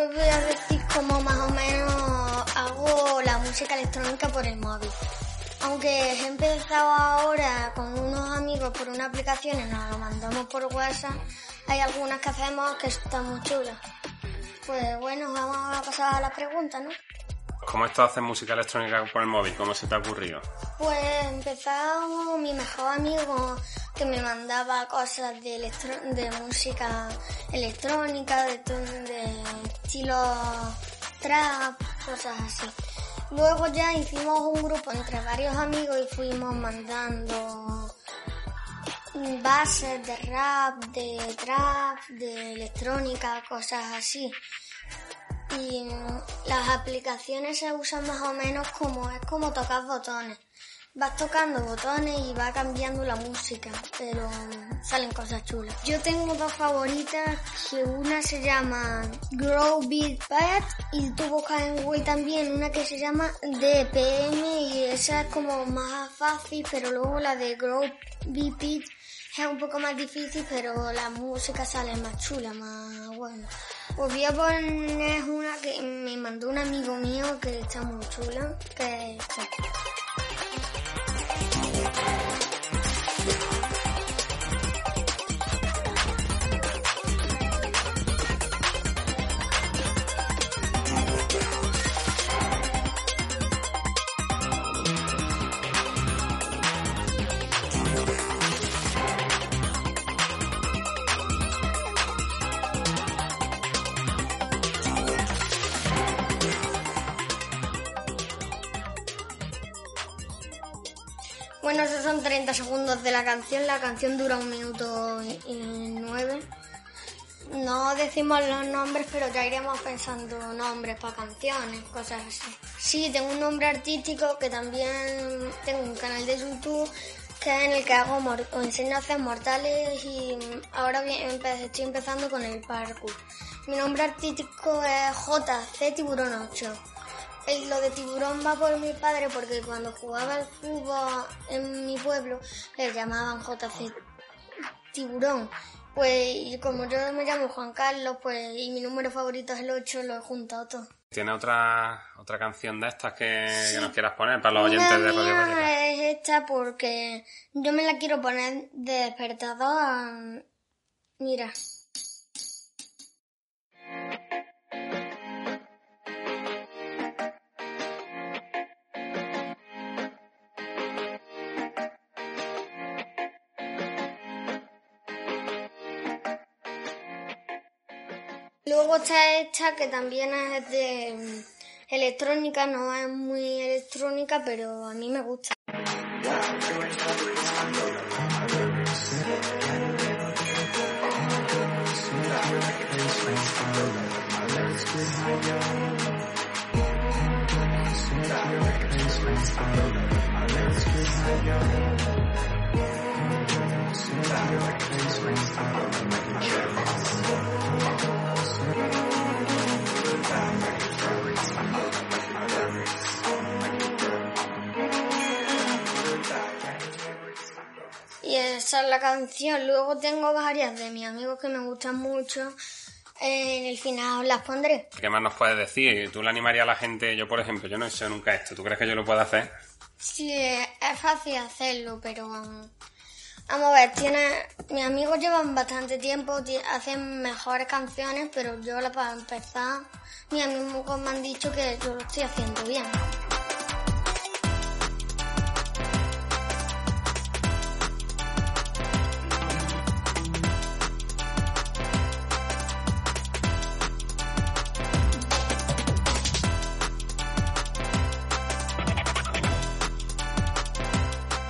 Os voy a decir cómo más o menos hago la música electrónica por el móvil. Aunque he empezado ahora con unos amigos por una aplicación y nos lo mandamos por WhatsApp, hay algunas que hacemos que están muy chulas. Pues bueno, vamos a pasar a la pregunta, ¿no? ¿Cómo esto haces música electrónica por el móvil? ¿Cómo se te ha ocurrido? Pues empezamos mi mejor amigo que me mandaba cosas de, electro- de música electrónica, de, de estilo trap, cosas así. Luego ya hicimos un grupo entre varios amigos y fuimos mandando bases de rap, de trap, de electrónica, cosas así. Y las aplicaciones se usan más o menos como es como tocar botones. Vas tocando botones y va cambiando la música, pero salen cosas chulas. Yo tengo dos favoritas, que una se llama Grow Beat Pad y tú buscas en Google también una que se llama DPM y esa es como más fácil, pero luego la de Grow Beat es un poco más difícil, pero la música sale más chula, más buena. Os voy a poner una que me mandó un amigo mío que está muy chula, que Bueno, esos son 30 segundos de la canción. La canción dura un minuto y nueve. No decimos los nombres, pero ya iremos pensando nombres para canciones, cosas así. Sí, tengo un nombre artístico que también tengo un canal de YouTube que es en el que hago o enseño a hacer mortales y ahora estoy empezando con el parkour. Mi nombre artístico es JC Tiburón 8. El- lo de tiburón va por mi padre porque cuando jugaba al fútbol en mi pueblo le llamaban JC Tiburón. Pues y como yo me llamo Juan Carlos pues y mi número favorito es el 8, lo he juntado todo. ¿Tiene otra, otra canción de estas que, que nos quieras poner para los Una oyentes de Radio Vallecas? es esta porque yo me la quiero poner de despertador. Mira. Luego está esta que también es de mm, electrónica, no es muy electrónica, pero a mí me gusta. Y esa es la canción. Luego tengo varias de mis amigos que me gustan mucho. En el final las pondré. ¿Qué más nos puedes decir? ¿Tú le animarías a la gente? Yo, por ejemplo, yo no he hecho nunca esto. ¿Tú crees que yo lo puedo hacer? Sí, es fácil hacerlo, pero um, vamos a ver, tiene, mis amigos llevan bastante tiempo, ti- hacen mejores canciones, pero yo para empezar, mis amigos me han dicho que yo lo estoy haciendo bien.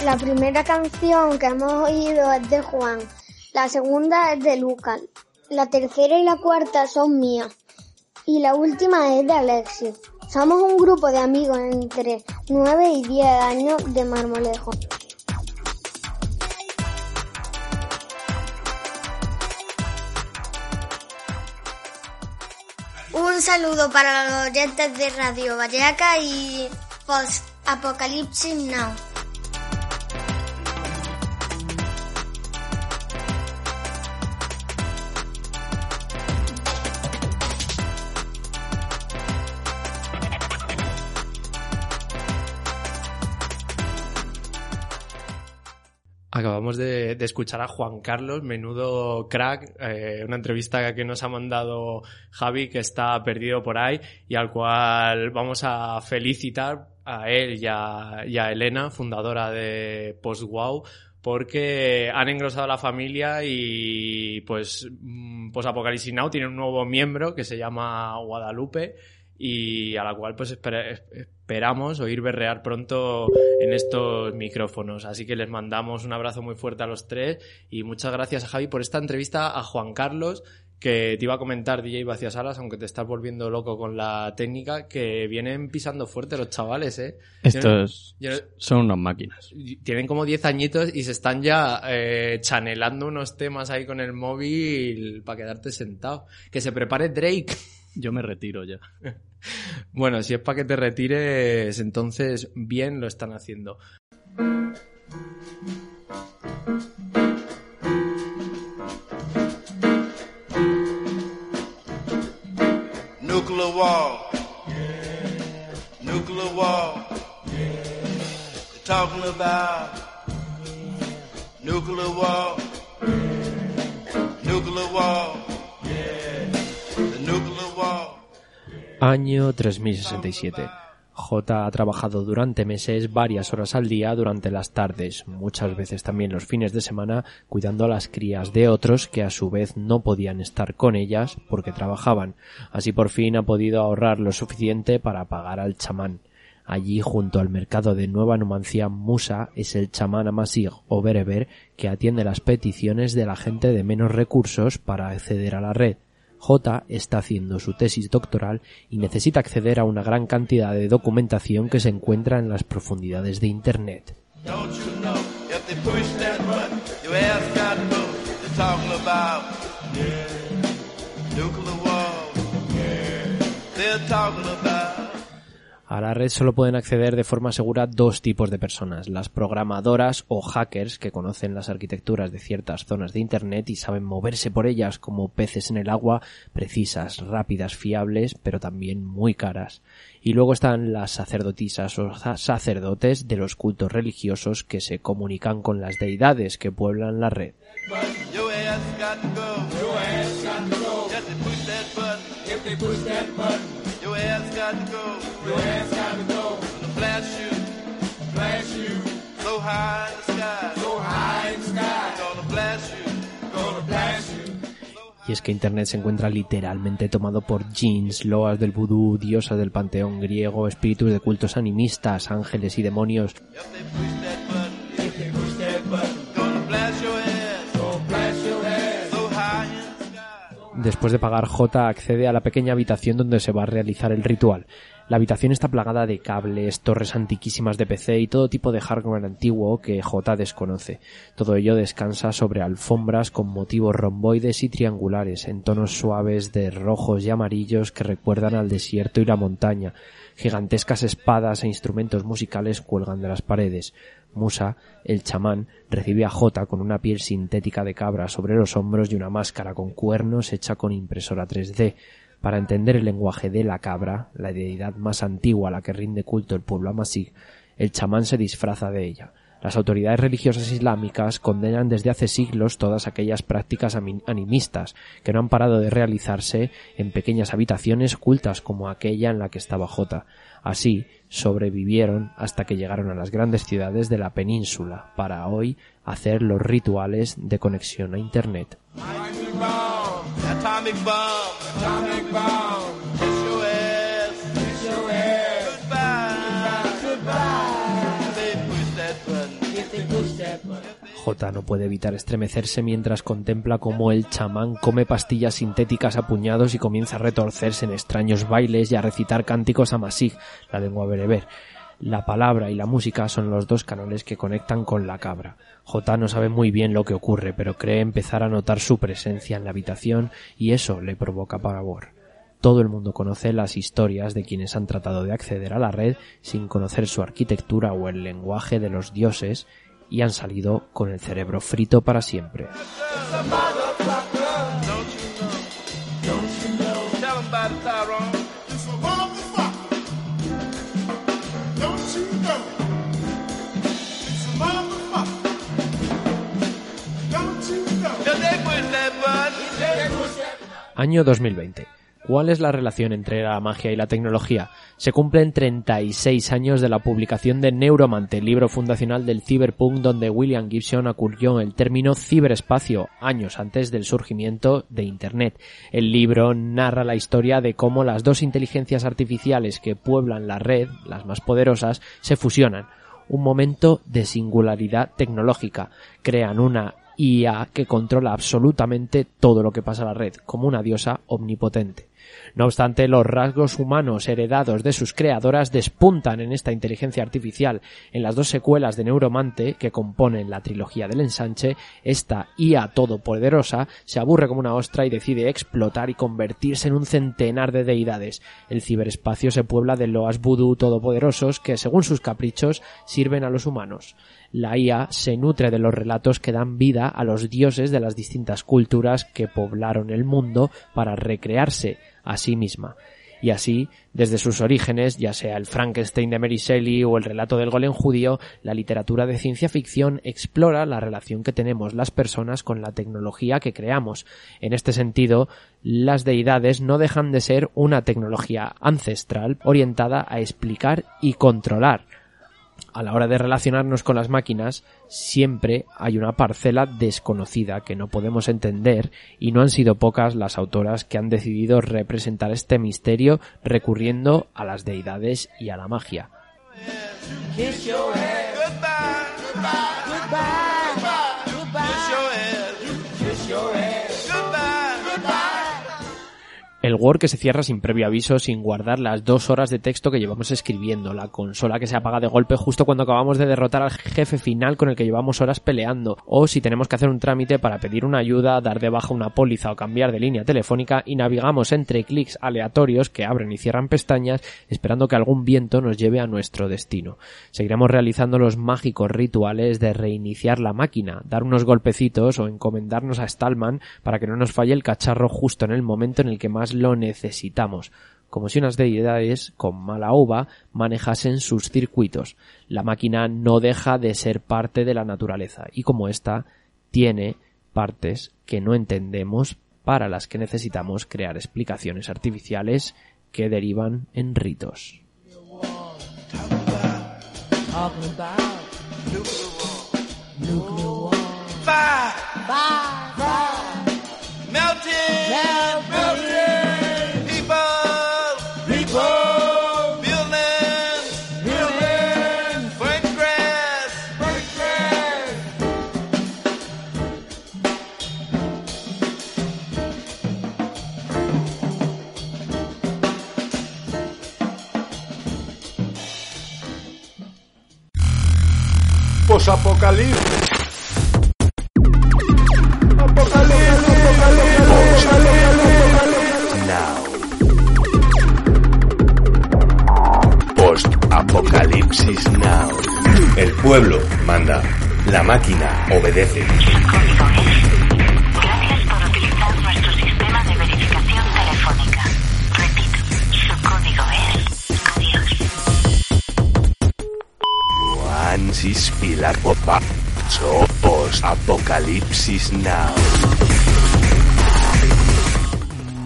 La primera canción que hemos oído es de Juan, la segunda es de Lucas, la tercera y la cuarta son mías y la última es de Alexis. Somos un grupo de amigos entre 9 y 10 años de Marmolejo. Un saludo para los oyentes de Radio Valleca y Post Apocalipsis Now. Acabamos de, escuchar a Juan Carlos, menudo crack, eh, una entrevista que nos ha mandado Javi, que está perdido por ahí, y al cual vamos a felicitar a él y a, Elena, fundadora de PostWow, porque han engrosado la familia y pues, mm, pues Apocalipsis Now tiene un nuevo miembro que se llama Guadalupe y a la cual pues esperamos oír berrear pronto en estos micrófonos. Así que les mandamos un abrazo muy fuerte a los tres y muchas gracias a Javi por esta entrevista a Juan Carlos que te iba a comentar DJ Vacías Alas, aunque te estás volviendo loco con la técnica, que vienen pisando fuerte los chavales, ¿eh? Estos son unas máquinas. Tienen como 10 añitos y se están ya eh, chanelando unos temas ahí con el móvil para quedarte sentado. Que se prepare Drake. Yo me retiro ya. bueno, si es para que te retires, entonces bien lo están haciendo. Nuclear wall. Nuclear wall. talking about nuclear wall. Nuclear wall. Año 3067. J ha trabajado durante meses varias horas al día durante las tardes, muchas veces también los fines de semana, cuidando a las crías de otros que a su vez no podían estar con ellas porque trabajaban. Así por fin ha podido ahorrar lo suficiente para pagar al chamán. Allí, junto al mercado de Nueva Numancia, Musa es el chamán amasig o bereber que atiende las peticiones de la gente de menos recursos para acceder a la red. J está haciendo su tesis doctoral y necesita acceder a una gran cantidad de documentación que se encuentra en las profundidades de Internet. A la red solo pueden acceder de forma segura dos tipos de personas, las programadoras o hackers que conocen las arquitecturas de ciertas zonas de Internet y saben moverse por ellas como peces en el agua, precisas, rápidas, fiables, pero también muy caras. Y luego están las sacerdotisas o sacerdotes de los cultos religiosos que se comunican con las deidades que pueblan la red. Y es que Internet se encuentra literalmente tomado por jeans, loas del vudú, diosas del panteón griego, espíritus de cultos animistas, ángeles y demonios. Después de pagar J accede a la pequeña habitación donde se va a realizar el ritual. La habitación está plagada de cables, torres antiquísimas de PC y todo tipo de hardware antiguo que J desconoce. Todo ello descansa sobre alfombras con motivos romboides y triangulares en tonos suaves de rojos y amarillos que recuerdan al desierto y la montaña. Gigantescas espadas e instrumentos musicales cuelgan de las paredes. Musa, el chamán, recibe a Jota con una piel sintética de cabra sobre los hombros y una máscara con cuernos hecha con impresora 3D. Para entender el lenguaje de la cabra, la deidad más antigua a la que rinde culto el pueblo amasí, el chamán se disfraza de ella. Las autoridades religiosas islámicas condenan desde hace siglos todas aquellas prácticas animistas que no han parado de realizarse en pequeñas habitaciones ocultas como aquella en la que estaba Jota. Así, sobrevivieron hasta que llegaron a las grandes ciudades de la península para hoy hacer los rituales de conexión a Internet. J no puede evitar estremecerse mientras contempla cómo el chamán come pastillas sintéticas a puñados y comienza a retorcerse en extraños bailes y a recitar cánticos a Masig, la lengua bereber. La palabra y la música son los dos canales que conectan con la cabra. J no sabe muy bien lo que ocurre, pero cree empezar a notar su presencia en la habitación y eso le provoca pavor. Todo el mundo conoce las historias de quienes han tratado de acceder a la red sin conocer su arquitectura o el lenguaje de los dioses y han salido con el cerebro frito para siempre. Año 2020. ¿Cuál es la relación entre la magia y la tecnología? Se cumplen 36 años de la publicación de Neuromante, libro fundacional del cyberpunk donde William Gibson acudió el término ciberespacio años antes del surgimiento de Internet. El libro narra la historia de cómo las dos inteligencias artificiales que pueblan la red, las más poderosas, se fusionan. Un momento de singularidad tecnológica. Crean una IA que controla absolutamente todo lo que pasa a la red, como una diosa omnipotente. No obstante, los rasgos humanos heredados de sus creadoras despuntan en esta inteligencia artificial. En las dos secuelas de Neuromante, que componen la trilogía del ensanche, esta IA todopoderosa se aburre como una ostra y decide explotar y convertirse en un centenar de deidades. El ciberespacio se puebla de loas vudú todopoderosos que, según sus caprichos, sirven a los humanos la IA se nutre de los relatos que dan vida a los dioses de las distintas culturas que poblaron el mundo para recrearse a sí misma. Y así, desde sus orígenes, ya sea el Frankenstein de Mary Shelley o el relato del golem judío, la literatura de ciencia ficción explora la relación que tenemos las personas con la tecnología que creamos. En este sentido, las deidades no dejan de ser una tecnología ancestral orientada a explicar y controlar, a la hora de relacionarnos con las máquinas siempre hay una parcela desconocida que no podemos entender y no han sido pocas las autoras que han decidido representar este misterio recurriendo a las deidades y a la magia. El Word que se cierra sin previo aviso, sin guardar las dos horas de texto que llevamos escribiendo, la consola que se apaga de golpe justo cuando acabamos de derrotar al jefe final con el que llevamos horas peleando, o si tenemos que hacer un trámite para pedir una ayuda, dar de baja una póliza o cambiar de línea telefónica y navegamos entre clics aleatorios que abren y cierran pestañas esperando que algún viento nos lleve a nuestro destino. Seguiremos realizando los mágicos rituales de reiniciar la máquina, dar unos golpecitos o encomendarnos a Stallman para que no nos falle el cacharro justo en el momento en el que más lo necesitamos, como si unas deidades con mala uva manejasen sus circuitos. La máquina no deja de ser parte de la naturaleza y como ésta tiene partes que no entendemos para las que necesitamos crear explicaciones artificiales que derivan en ritos.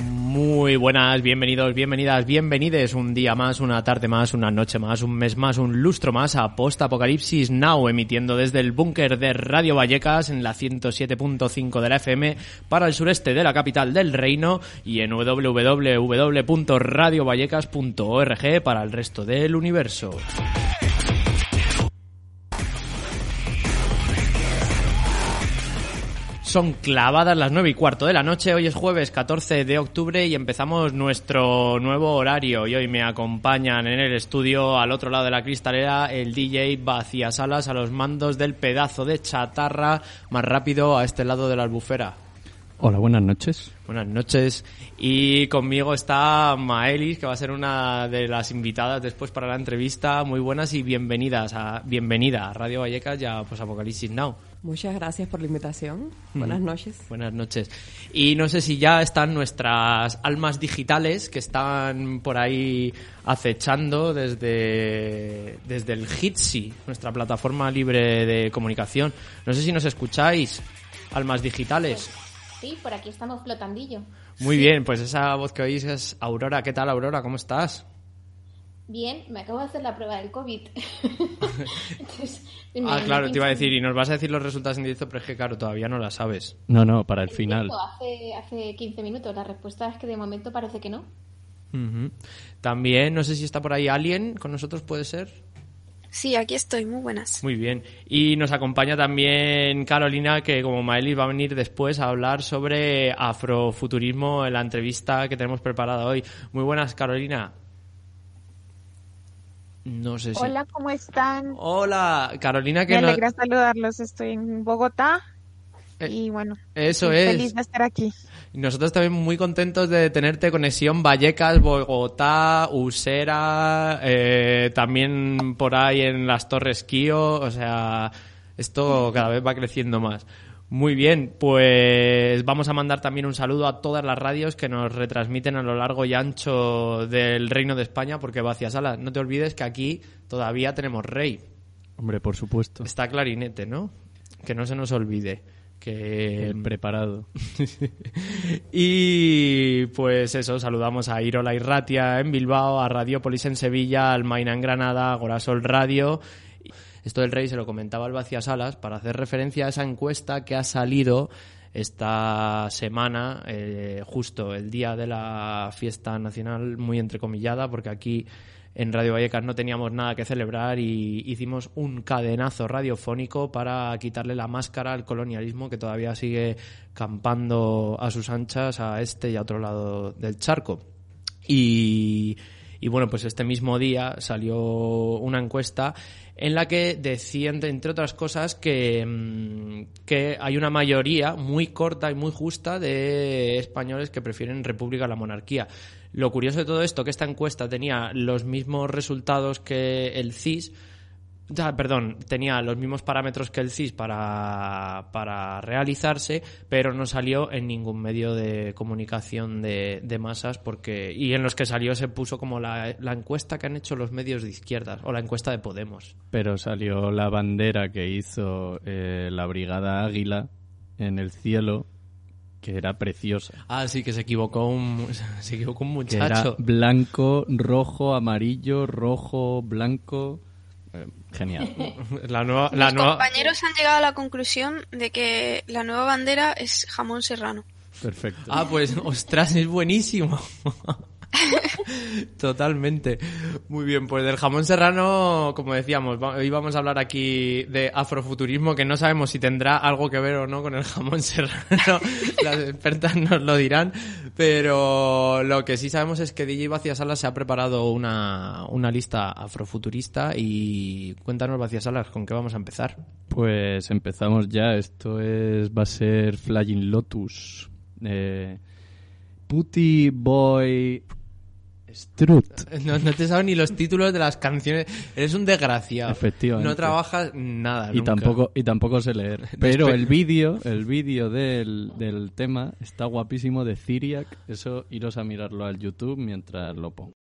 Muy buenas, bienvenidos, bienvenidas, bienvenides un día más, una tarde más, una noche más, un mes más, un lustro más a Post Apocalipsis Now, emitiendo desde el búnker de Radio Vallecas en la 107.5 de la FM para el sureste de la capital del reino y en www.radiovallecas.org para el resto del universo. Son clavadas las nueve y cuarto de la noche. Hoy es jueves 14 de octubre y empezamos nuestro nuevo horario. Y hoy me acompañan en el estudio, al otro lado de la cristalera, el DJ Vacías Salas a los mandos del pedazo de chatarra más rápido a este lado de la albufera. Hola, buenas noches. Buenas noches. Y conmigo está Maelis, que va a ser una de las invitadas después para la entrevista. Muy buenas y bienvenidas a, bienvenida a Radio Vallecas y a pues, Apocalipsis Now. Muchas gracias por la invitación. Buenas noches. Buenas noches. Y no sé si ya están nuestras almas digitales que están por ahí acechando desde, desde el Hitsi, nuestra plataforma libre de comunicación. No sé si nos escucháis, almas digitales. Sí, por aquí estamos flotandillo. Muy bien, pues esa voz que oís es Aurora. ¿Qué tal, Aurora? ¿Cómo estás? Bien, me acabo de hacer la prueba del COVID. Entonces, Ah, claro, te iba a decir, y nos vas a decir los resultados en directo, pero es que, claro, todavía no la sabes. No, no, para el final. Hace, hace 15 minutos. La respuesta es que de momento parece que no. También, no sé si está por ahí alguien con nosotros, ¿puede ser? Sí, aquí estoy, muy buenas. Muy bien. Y nos acompaña también Carolina, que como Maelis va a venir después a hablar sobre afrofuturismo en la entrevista que tenemos preparada hoy. Muy buenas, Carolina. No sé si... Hola, ¿cómo están? Hola, Carolina, Me que no- alegra saludarlos. Estoy en Bogotá Eh, y bueno, Eso es. feliz de estar aquí. Nosotros también muy contentos de tenerte conexión Vallecas, Bogotá, Usera, eh, también por ahí en las Torres Kio, o sea, esto cada vez va creciendo más. Muy bien, pues vamos a mandar también un saludo a todas las radios que nos retransmiten a lo largo y ancho del Reino de España, porque Vacía Sala, no te olvides que aquí todavía tenemos rey. Hombre, por supuesto. Está clarinete, ¿no? Que no se nos olvide. Que El preparado. y pues eso, saludamos a Irola Irratia en Bilbao, a Radiopolis en Sevilla, al Maina en Granada, a Gorasol Radio. Esto del Rey se lo comentaba al Vacía Salas para hacer referencia a esa encuesta que ha salido esta semana, eh, justo el día de la fiesta nacional, muy entrecomillada, porque aquí en Radio Vallecas no teníamos nada que celebrar y hicimos un cadenazo radiofónico para quitarle la máscara al colonialismo que todavía sigue campando a sus anchas a este y a otro lado del charco. Y bueno, pues este mismo día salió una encuesta en la que decían, entre otras cosas, que, mm, que hay una mayoría muy corta y muy justa de españoles que prefieren república a la monarquía. Lo curioso de todo esto que esta encuesta tenía los mismos resultados que el CIS, Ah, perdón, tenía los mismos parámetros que el CIS para, para realizarse, pero no salió en ningún medio de comunicación de, de masas porque y en los que salió se puso como la, la encuesta que han hecho los medios de izquierdas o la encuesta de Podemos. Pero salió la bandera que hizo eh, la Brigada Águila en el cielo, que era preciosa. Ah, sí, que se equivocó un, se equivocó un Que era muchacho. blanco, rojo, amarillo, rojo, blanco. Eh, genial. La nueva, la Los nueva, compañeros han llegado a la conclusión de que la nueva bandera es jamón serrano. Perfecto. Ah, pues, ostras, es buenísimo. Totalmente. Muy bien, pues del jamón serrano, como decíamos, hoy vamos a hablar aquí de afrofuturismo, que no sabemos si tendrá algo que ver o no con el jamón serrano. Las expertas nos lo dirán. Pero lo que sí sabemos es que DJ Vacía Salas se ha preparado una, una lista afrofuturista y cuéntanos, Vacía Salas, ¿con qué vamos a empezar? Pues empezamos ya. Esto es va a ser Flying Lotus. Eh, Putty Boy Strut. No, no te sabes ni los títulos de las canciones. Eres un desgraciado. Efectivamente. No trabajas nada. Y nunca. tampoco, y tampoco sé leer. Pero el vídeo, el vídeo del, del tema está guapísimo de Cyriac. Eso iros a mirarlo al YouTube mientras lo pongo.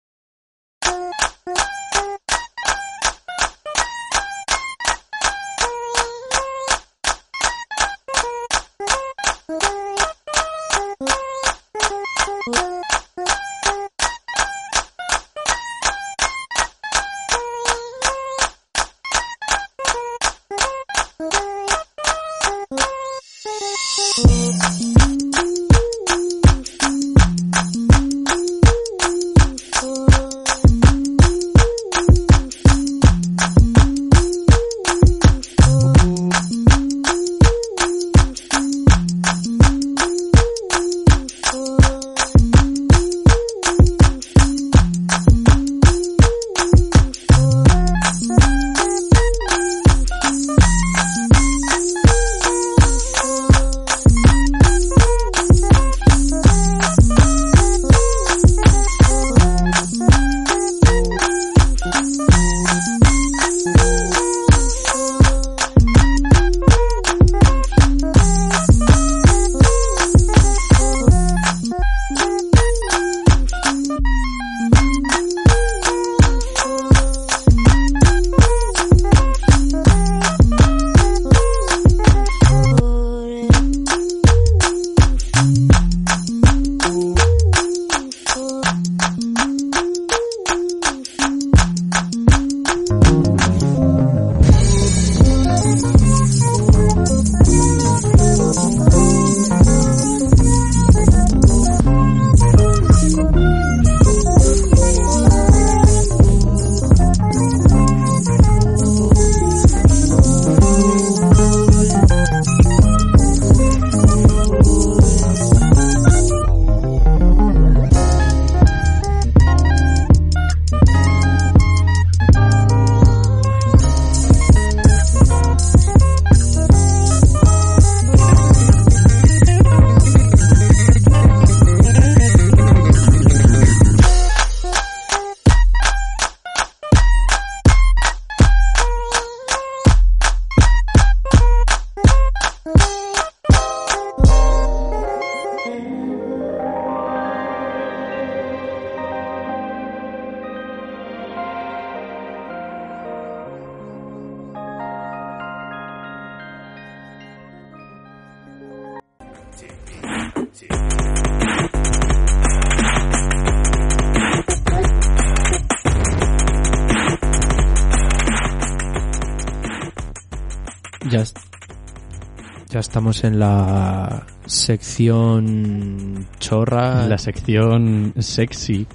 Estamos en la sección chorra. La sección sexy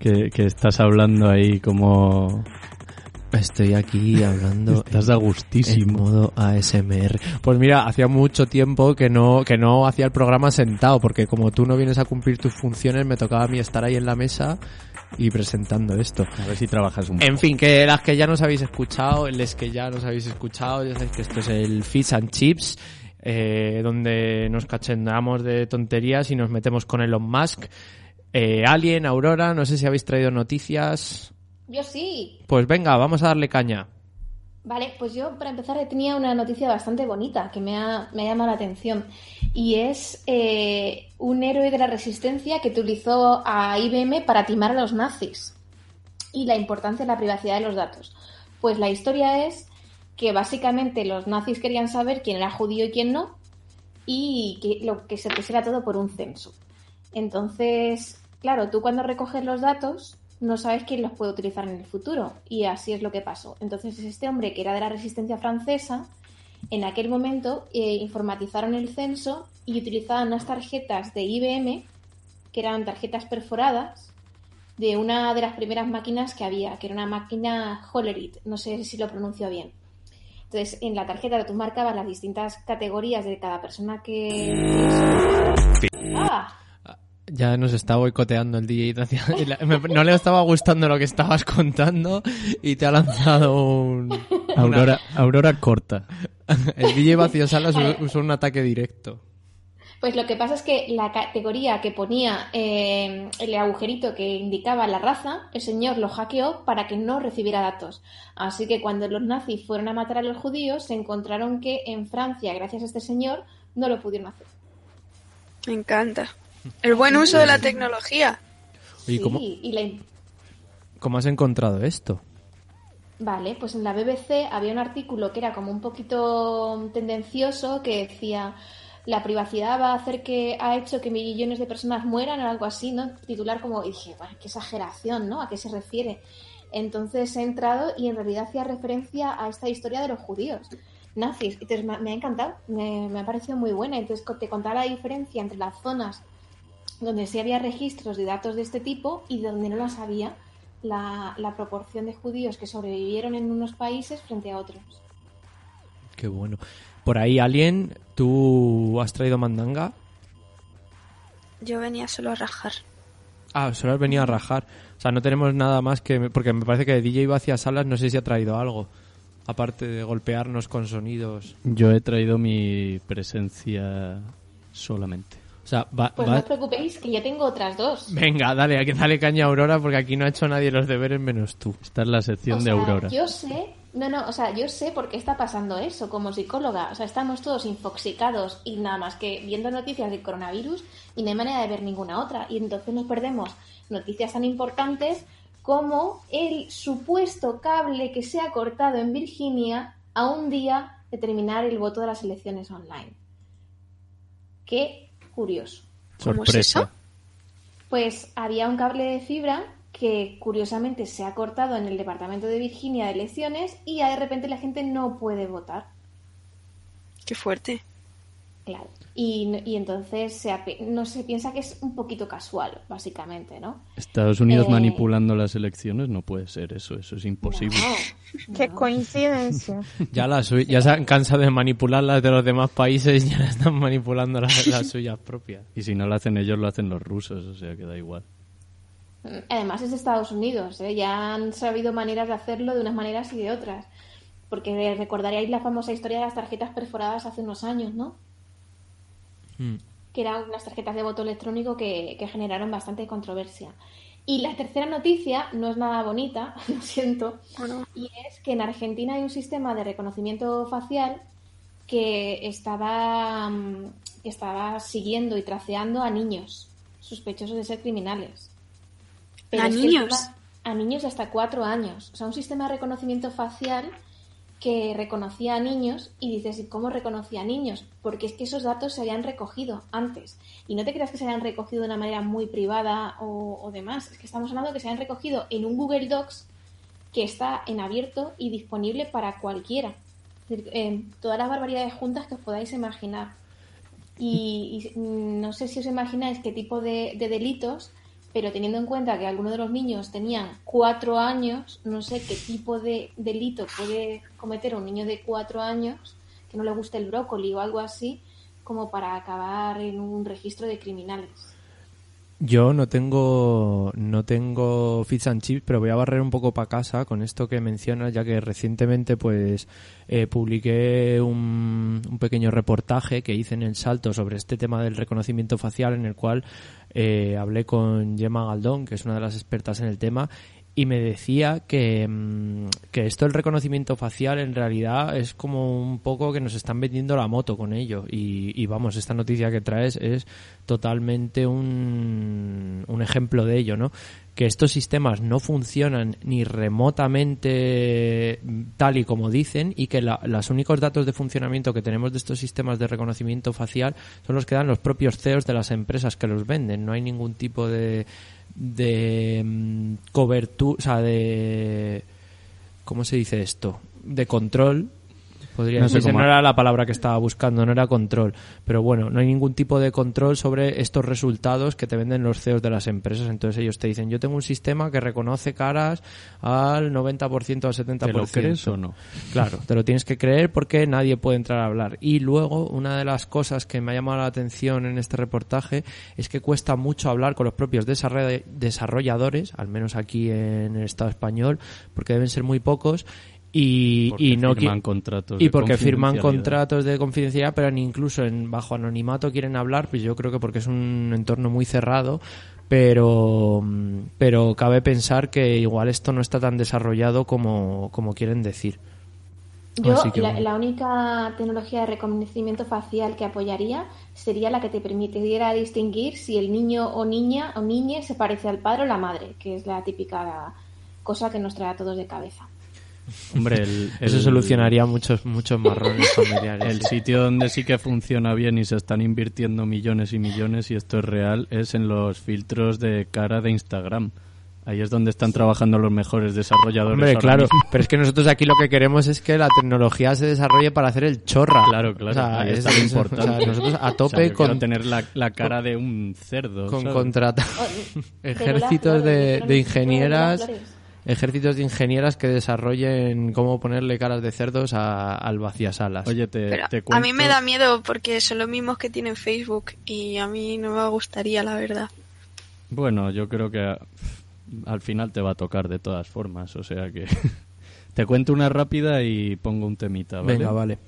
que, que estás hablando ahí como... Estoy aquí hablando Estás a en gustísimo. modo ASMR. Pues mira, hacía mucho tiempo que no, que no hacía el programa sentado, porque como tú no vienes a cumplir tus funciones, me tocaba a mí estar ahí en la mesa y presentando esto. A ver si trabajas un En poco. fin, que las que ya nos habéis escuchado, les que ya nos habéis escuchado, ya sabéis que esto es el Fish and Chips, eh, donde nos cachendeamos de tonterías y nos metemos con Elon Musk. Eh, Alien, Aurora, no sé si habéis traído noticias. Yo sí. Pues venga, vamos a darle caña. Vale, pues yo para empezar tenía una noticia bastante bonita que me ha, me ha llamado la atención y es eh, un héroe de la resistencia que utilizó a IBM para timar a los nazis y la importancia de la privacidad de los datos. Pues la historia es que básicamente los nazis querían saber quién era judío y quién no y que lo que se pusiera todo por un censo. Entonces, claro, tú cuando recoges los datos no sabes quién los puede utilizar en el futuro y así es lo que pasó. Entonces, este hombre que era de la resistencia francesa, en aquel momento eh, informatizaron el censo y utilizaban unas tarjetas de IBM, que eran tarjetas perforadas, de una de las primeras máquinas que había, que era una máquina Hollerith, no sé si lo pronuncio bien. Entonces, en la tarjeta tú marcabas las distintas categorías de cada persona que... ¡Ah! Ya nos está boicoteando el DJ. No le estaba gustando lo que estabas contando y te ha lanzado un... Aurora, Aurora corta. El DJ Vacío Salas usó un ataque directo. Pues lo que pasa es que la categoría que ponía eh, el agujerito que indicaba la raza, el señor lo hackeó para que no recibiera datos. Así que cuando los nazis fueron a matar a los judíos, se encontraron que en Francia, gracias a este señor, no lo pudieron hacer. Me encanta. El buen uso de la tecnología. Oye, Sí, ¿cómo, y la, ¿cómo has encontrado esto? Vale, pues en la BBC había un artículo que era como un poquito tendencioso que decía la privacidad va a hacer que ha hecho que millones de personas mueran o algo así, ¿no? Titular como y dije, qué exageración, ¿no? ¿A qué se refiere? Entonces he entrado y en realidad hacía referencia a esta historia de los judíos nazis. Entonces me, ha encantado, me, ha parecido muy buena. Entonces te contaba la diferencia entre las zonas donde sí había registros de datos de este tipo y donde no las había, la, la proporción de judíos que sobrevivieron en unos países frente a otros. Qué bueno. Por ahí, Alien, ¿tú has traído mandanga? Yo venía solo a rajar. Ah, solo has venido a rajar. O sea, no tenemos nada más que... Porque me parece que DJ Vacía Salas no sé si ha traído algo. Aparte de golpearnos con sonidos. Yo he traído mi presencia solamente. O sea, va... Pues va- no os preocupéis, que yo tengo otras dos. Venga, dale, dale caña a Aurora porque aquí no ha hecho nadie los deberes menos tú. Esta es la sección O de sea, Aurora. Yo sé, no, no, o sea, yo sé por qué está pasando eso como psicóloga. O sea, estamos todos infoxicados y nada más que viendo noticias del coronavirus y no hay manera de ver ninguna otra. Y entonces nos perdemos noticias tan importantes como el supuesto cable que se ha cortado en Virginia a un día de terminar el voto de las elecciones online. Qué curioso. ¿Cómo es Sorpresa. eso? Pues había un cable de fibra que curiosamente se ha cortado en el departamento de Virginia de elecciones y ya de repente la gente no puede votar. Qué fuerte. Claro. Y, y entonces se, no se piensa que es un poquito casual, básicamente, ¿no? Estados Unidos Eh, manipulando las elecciones no puede ser eso, eso es imposible. No, Qué coincidencia. Ya, sui- ya se han cansado de manipular las de los demás países y ya están manipulando las, las suyas propias. Y si no lo hacen ellos, lo hacen los rusos, o sea que da igual. Además es de Estados Unidos, ¿eh? ya han sabido maneras de hacerlo de unas maneras y de otras. Porque recordaríais la famosa historia de las tarjetas perforadas hace unos años, ¿no? Mm. que eran unas tarjetas de voto electrónico que, que generaron bastante controversia. Y la tercera noticia no es nada bonita, lo siento, Bueno, y es que en Argentina hay un sistema de reconocimiento facial que estaba, mm, estaba siguiendo y traceando a niños sospechosos de ser criminales. ¿A niños? a niños de hasta cuatro años. O sea, un sistema de reconocimiento facial que reconocía a niños y dices, ¿y cómo reconocía a niños? Porque es que esos datos se habían recogido antes. Y no te creas que se habían recogido de una manera muy privada o, demás. Es que estamos hablando que se habían recogido en un Google Docs que está en abierto y disponible para cualquiera. Es decir, eh, todas las barbaridades juntas que os podáis imaginar. Y, y, mm, no sé si os imagináis qué tipo de delitos, pero teniendo en cuenta que algunos de los niños tenían cuatro años, no sé qué tipo de delito puede cometer un niño de cuatro años que no le guste el brócoli o algo así, como para acabar en un registro de criminales. Yo no tengo no tengo fish and chips, pero voy a barrer un poco para casa con esto que mencionas, ya que recientemente pues eh, publiqué un, un pequeño reportaje que hice en el Salto sobre este tema del reconocimiento facial, en el cual eh, hablé con Gemma Galdón, que es una de las expertas en el tema, y me decía que, mm, que esto del reconocimiento facial en realidad es como un poco que nos están vendiendo la moto con ello y, y vamos, esta noticia que traes es totalmente un, un ejemplo de ello, ¿no? Que estos sistemas no funcionan ni remotamente tal y como dicen y que la- los únicos datos de funcionamiento que tenemos de estos sistemas de reconocimiento facial son los que dan los propios CEOs de las empresas que los venden. No hay ningún tipo de, de cobertura, o sea, de... ¿Cómo se dice esto? De control. Podría No sé cómo- no era la palabra que estaba buscando, no era control. Pero bueno, no hay ningún tipo de control sobre estos resultados que te venden los CEOs de las empresas. Entonces ellos te dicen, yo tengo un sistema que reconoce caras al 90% al 70%. ¿Te lo crees o no? Claro, te lo tienes que creer porque nadie puede entrar a hablar. Y luego, una de las cosas que me ha llamado la atención en este reportaje es que cuesta mucho hablar con los propios desarroll- desarrolladores, al menos aquí en el Estado español, porque deben ser muy pocos. Y, Porque y no firman contratos y de porque firman confidencialidad. contratos de confidencialidad pero ni incluso en bajo anonimato quieren hablar pues yo creo que porque es un entorno muy cerrado pero pero cabe pensar que igual esto no está tan desarrollado como, como quieren decir Yo, Así que la, bueno. la única tecnología de reconocimiento facial que apoyaría sería la que te permitiera distinguir si el niño o niña o niñe se parece al padre o la madre, que es la típica cosa que nos trae a todos de cabeza. Hombre, el, Eso solucionaría muchos muchos marrones familiares. El sitio donde sí que funciona bien y se están invirtiendo millones y millones, y esto es real, es en los filtros de cara de Instagram. Ahí es donde están trabajando los mejores desarrolladores. Hombre, claro, mismo. pero es que nosotros aquí lo que queremos es que la tecnología se desarrolle para hacer el chorra. Claro, claro. O sea, ahí es- está lo es- o sea, importante. nosotros a O sea, tope con, tener la, la cara de un cerdo. con ¿sabes? contrata Oh, ejércitos de, de ingenieras. Ejércitos de ingenieras que desarrollen cómo ponerle caras de cerdos a- al vaciasalas. Oye, te, Pero te a mí cuento- me da miedo porque son los mismos que tienen Facebook y a mí no me gustaría, la verdad. Bueno, yo creo que a- al final te va a tocar de todas formas, o sea que... te cuento una rápida y pongo un temita, ¿vale? Venga, vale.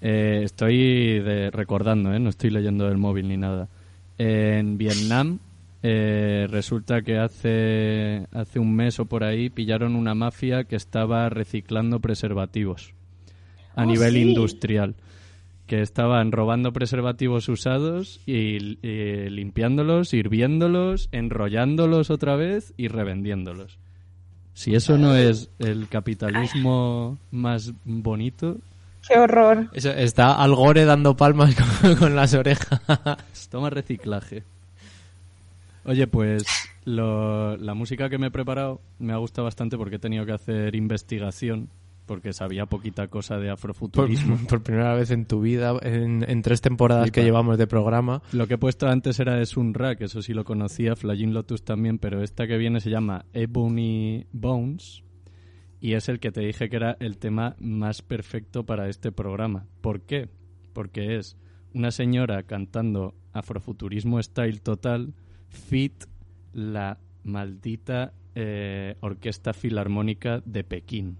Eh, estoy de- recordando, ¿eh? no estoy leyendo del móvil ni nada. En Vietnam eh, resulta que hace, hace un mes o por ahí pillaron una mafia que estaba reciclando preservativos a Oh, nivel sí. industrial. Que estaban robando preservativos usados y, y limpiándolos, hirviéndolos, enrollándolos otra vez y revendiéndolos. Si eso no es el capitalismo más bonito, Qué horror. Eso, está Al Gore dando palmas con, con las orejas. Toma reciclaje. Oye, pues lo- la música que me he preparado me ha gustado bastante porque he tenido que hacer investigación porque sabía poquita cosa de afrofuturismo. por primera vez en tu vida, en, en tres temporadas Flipa. que llevamos de programa. Lo que he puesto antes era de Sun Ra, que eso sí lo conocía, Flying Lotus también, pero esta que viene se llama Ebony Bones y es el que te dije que era el tema más perfecto para este programa. ¿Por qué? Porque es una señora cantando afrofuturismo style total, fit la maldita eh, Orquesta Filarmónica de Pekín.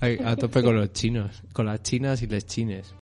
A tope con los chinos, con las chinas y les chines.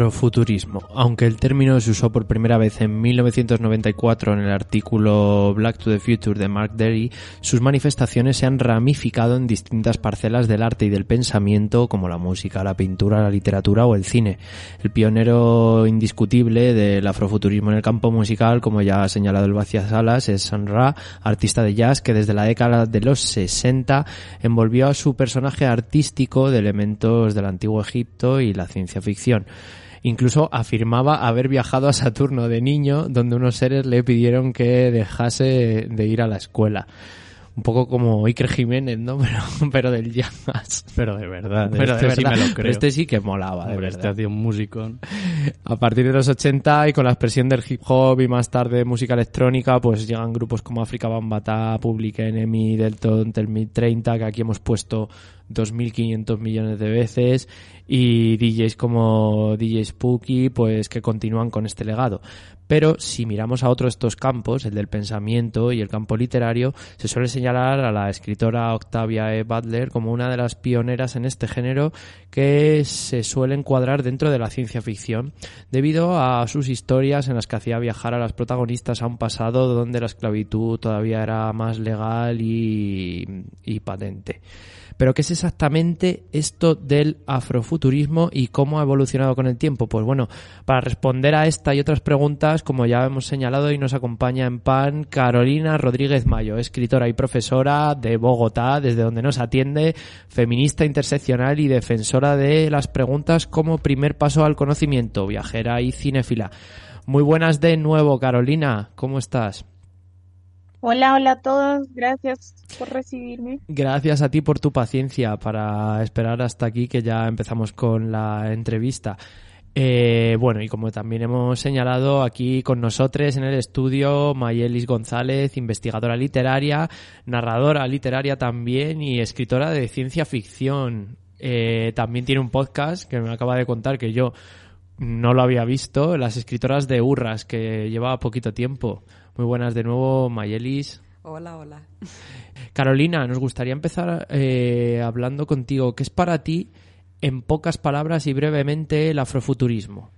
Afrofuturismo. Aunque el término se usó por primera vez en 1994 en el artículo Black to the Future de Mark Derry, sus manifestaciones se han ramificado en distintas parcelas del arte y del pensamiento como la música, la pintura, la literatura o el cine. El pionero indiscutible del afrofuturismo en el campo musical, como ya ha señalado el Vacía Salas, es San Ra, artista de jazz que desde la década de los 60 envolvió a su personaje artístico de elementos del antiguo Egipto y la ciencia ficción. Incluso afirmaba haber viajado a Saturno de niño, donde unos seres le pidieron que dejase de ir a la escuela. Un poco como Iker Jiménez, ¿no? Pero, pero del jazz. Pero de verdad, Pero este de sí verdad. me lo creo. Pero este sí que molaba, de Hombre, verdad. este hacía un músico. A partir de los 80 y con la expresión del hip hop y más tarde música electrónica, pues llegan grupos como África Bambata, Public Enemy, Delton, Telmid 30, que aquí hemos puesto 2.500 millones de veces, y DJs como DJ Spooky, pues que continúan con este legado. Pero si miramos a otro de estos campos, el del pensamiento y el campo literario, se suele señalar a la escritora Octavia E. Butler como una de las pioneras en este género que se suele encuadrar dentro de la ciencia ficción, debido a sus historias en las que hacía viajar a las protagonistas a un pasado donde la esclavitud todavía era más legal y, y patente. Pero ¿qué es exactamente esto del afrofuturismo y cómo ha evolucionado con el tiempo? Pues bueno, para responder a esta y otras preguntas, como ya hemos señalado, y nos acompaña en PAN Carolina Rodríguez Mayo, escritora y profesora de Bogotá, desde donde nos atiende, feminista interseccional y defensora de las preguntas como primer paso al conocimiento, viajera y cinéfila. Muy buenas de nuevo, Carolina, ¿cómo estás? Hola, hola a todos. Gracias por recibirme. Gracias a ti por tu paciencia para esperar hasta aquí que ya empezamos con la entrevista. Eh, bueno, y como también hemos señalado aquí con nosotros en el estudio, Mayelis González, investigadora literaria, narradora literaria también y escritora de ciencia ficción. Eh, también tiene un podcast que me acaba de contar que yo no lo había visto, Las escritoras de Urras, que lleva poquito tiempo. Muy buenas de nuevo, Mayelis. Hola, hola. Carolina, nos gustaría empezar eh, hablando contigo. ¿Qué es para ti, en pocas palabras y brevemente, el afrofuturismo?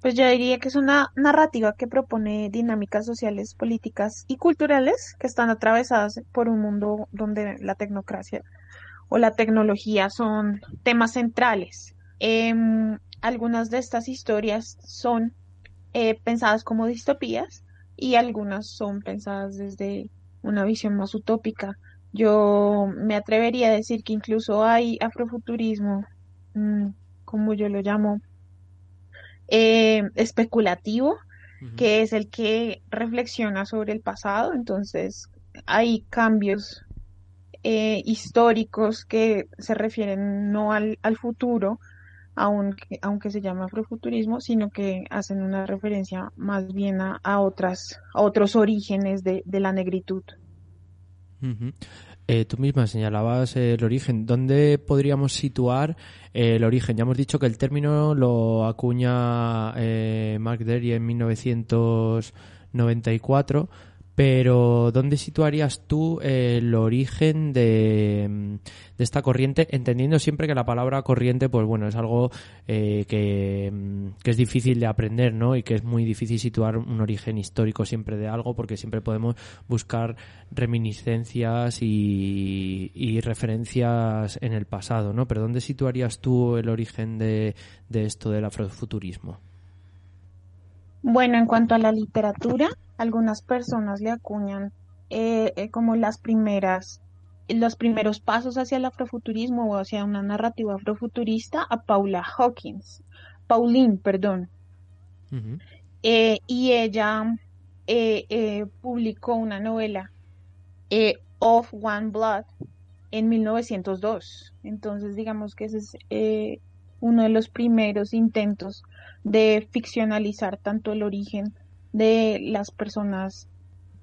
Pues yo diría que es una narrativa que propone dinámicas sociales, políticas y culturales que están atravesadas por un mundo donde la tecnocracia o la tecnología son temas centrales. Em, algunas de estas historias son eh, pensadas como distopías y algunas son pensadas desde una visión más utópica. Yo me atrevería a decir que incluso hay afrofuturismo, mm, como yo lo llamo, eh, especulativo, que es el que reflexiona sobre el pasado. Entonces, hay cambios eh, históricos que se refieren no al, al futuro, aunque, aunque se llama afrofuturismo, sino que hacen una referencia más bien a, a otras, a otros orígenes de, de la negritud. Eh, tú misma señalabas el origen. ¿Dónde podríamos situar el origen? Ya hemos dicho que el término lo acuña eh, Mark Derry en 1994, pero ¿dónde situarías tú eh, el origen de, esta corriente? Entendiendo siempre que la palabra corriente, pues bueno, es algo eh, que, mm, que es difícil de aprender, ¿no? Y que es muy difícil situar un origen histórico siempre de algo, porque siempre podemos buscar reminiscencias y, referencias en el pasado, ¿no? Pero ¿dónde situarías tú el origen de esto del afrofuturismo? Bueno, en cuanto a la literatura, algunas personas le acuñan eh, eh, como las primeras, los primeros pasos hacia el afrofuturismo o hacia una narrativa afrofuturista a Paula Hawkins, Pauline, perdón. Eh, y ella eh, eh, publicó una novela, eh, Of One Blood, en 1902. Entonces, digamos que ese es eh, uno de los primeros intentos de ficcionalizar tanto el origen de las personas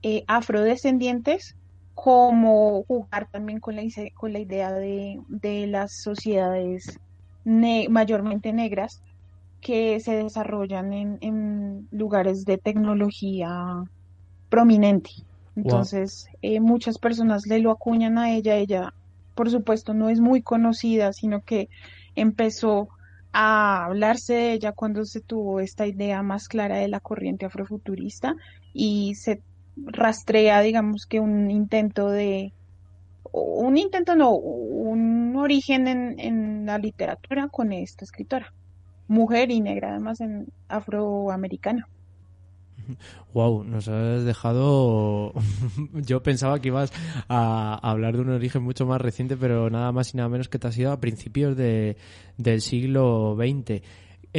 eh, afrodescendientes como jugar también con la, con la idea de, de las sociedades ne- mayormente negras que se desarrollan en, en lugares de tecnología prominente. Entonces, eh, muchas personas le lo acuñan a ella. Ella, por supuesto, no es muy conocida, sino que empezó a hablarse de ella cuando se tuvo esta idea más clara de la corriente afrofuturista y se rastrea, digamos que un intento de, un intento no, un origen en, en la literatura con esta escritora, mujer y negra además en afroamericana. Wow, nos has dejado. Yo pensaba que ibas a hablar de un origen mucho más reciente, pero nada más y nada menos que te has ido a principios de, del siglo XX.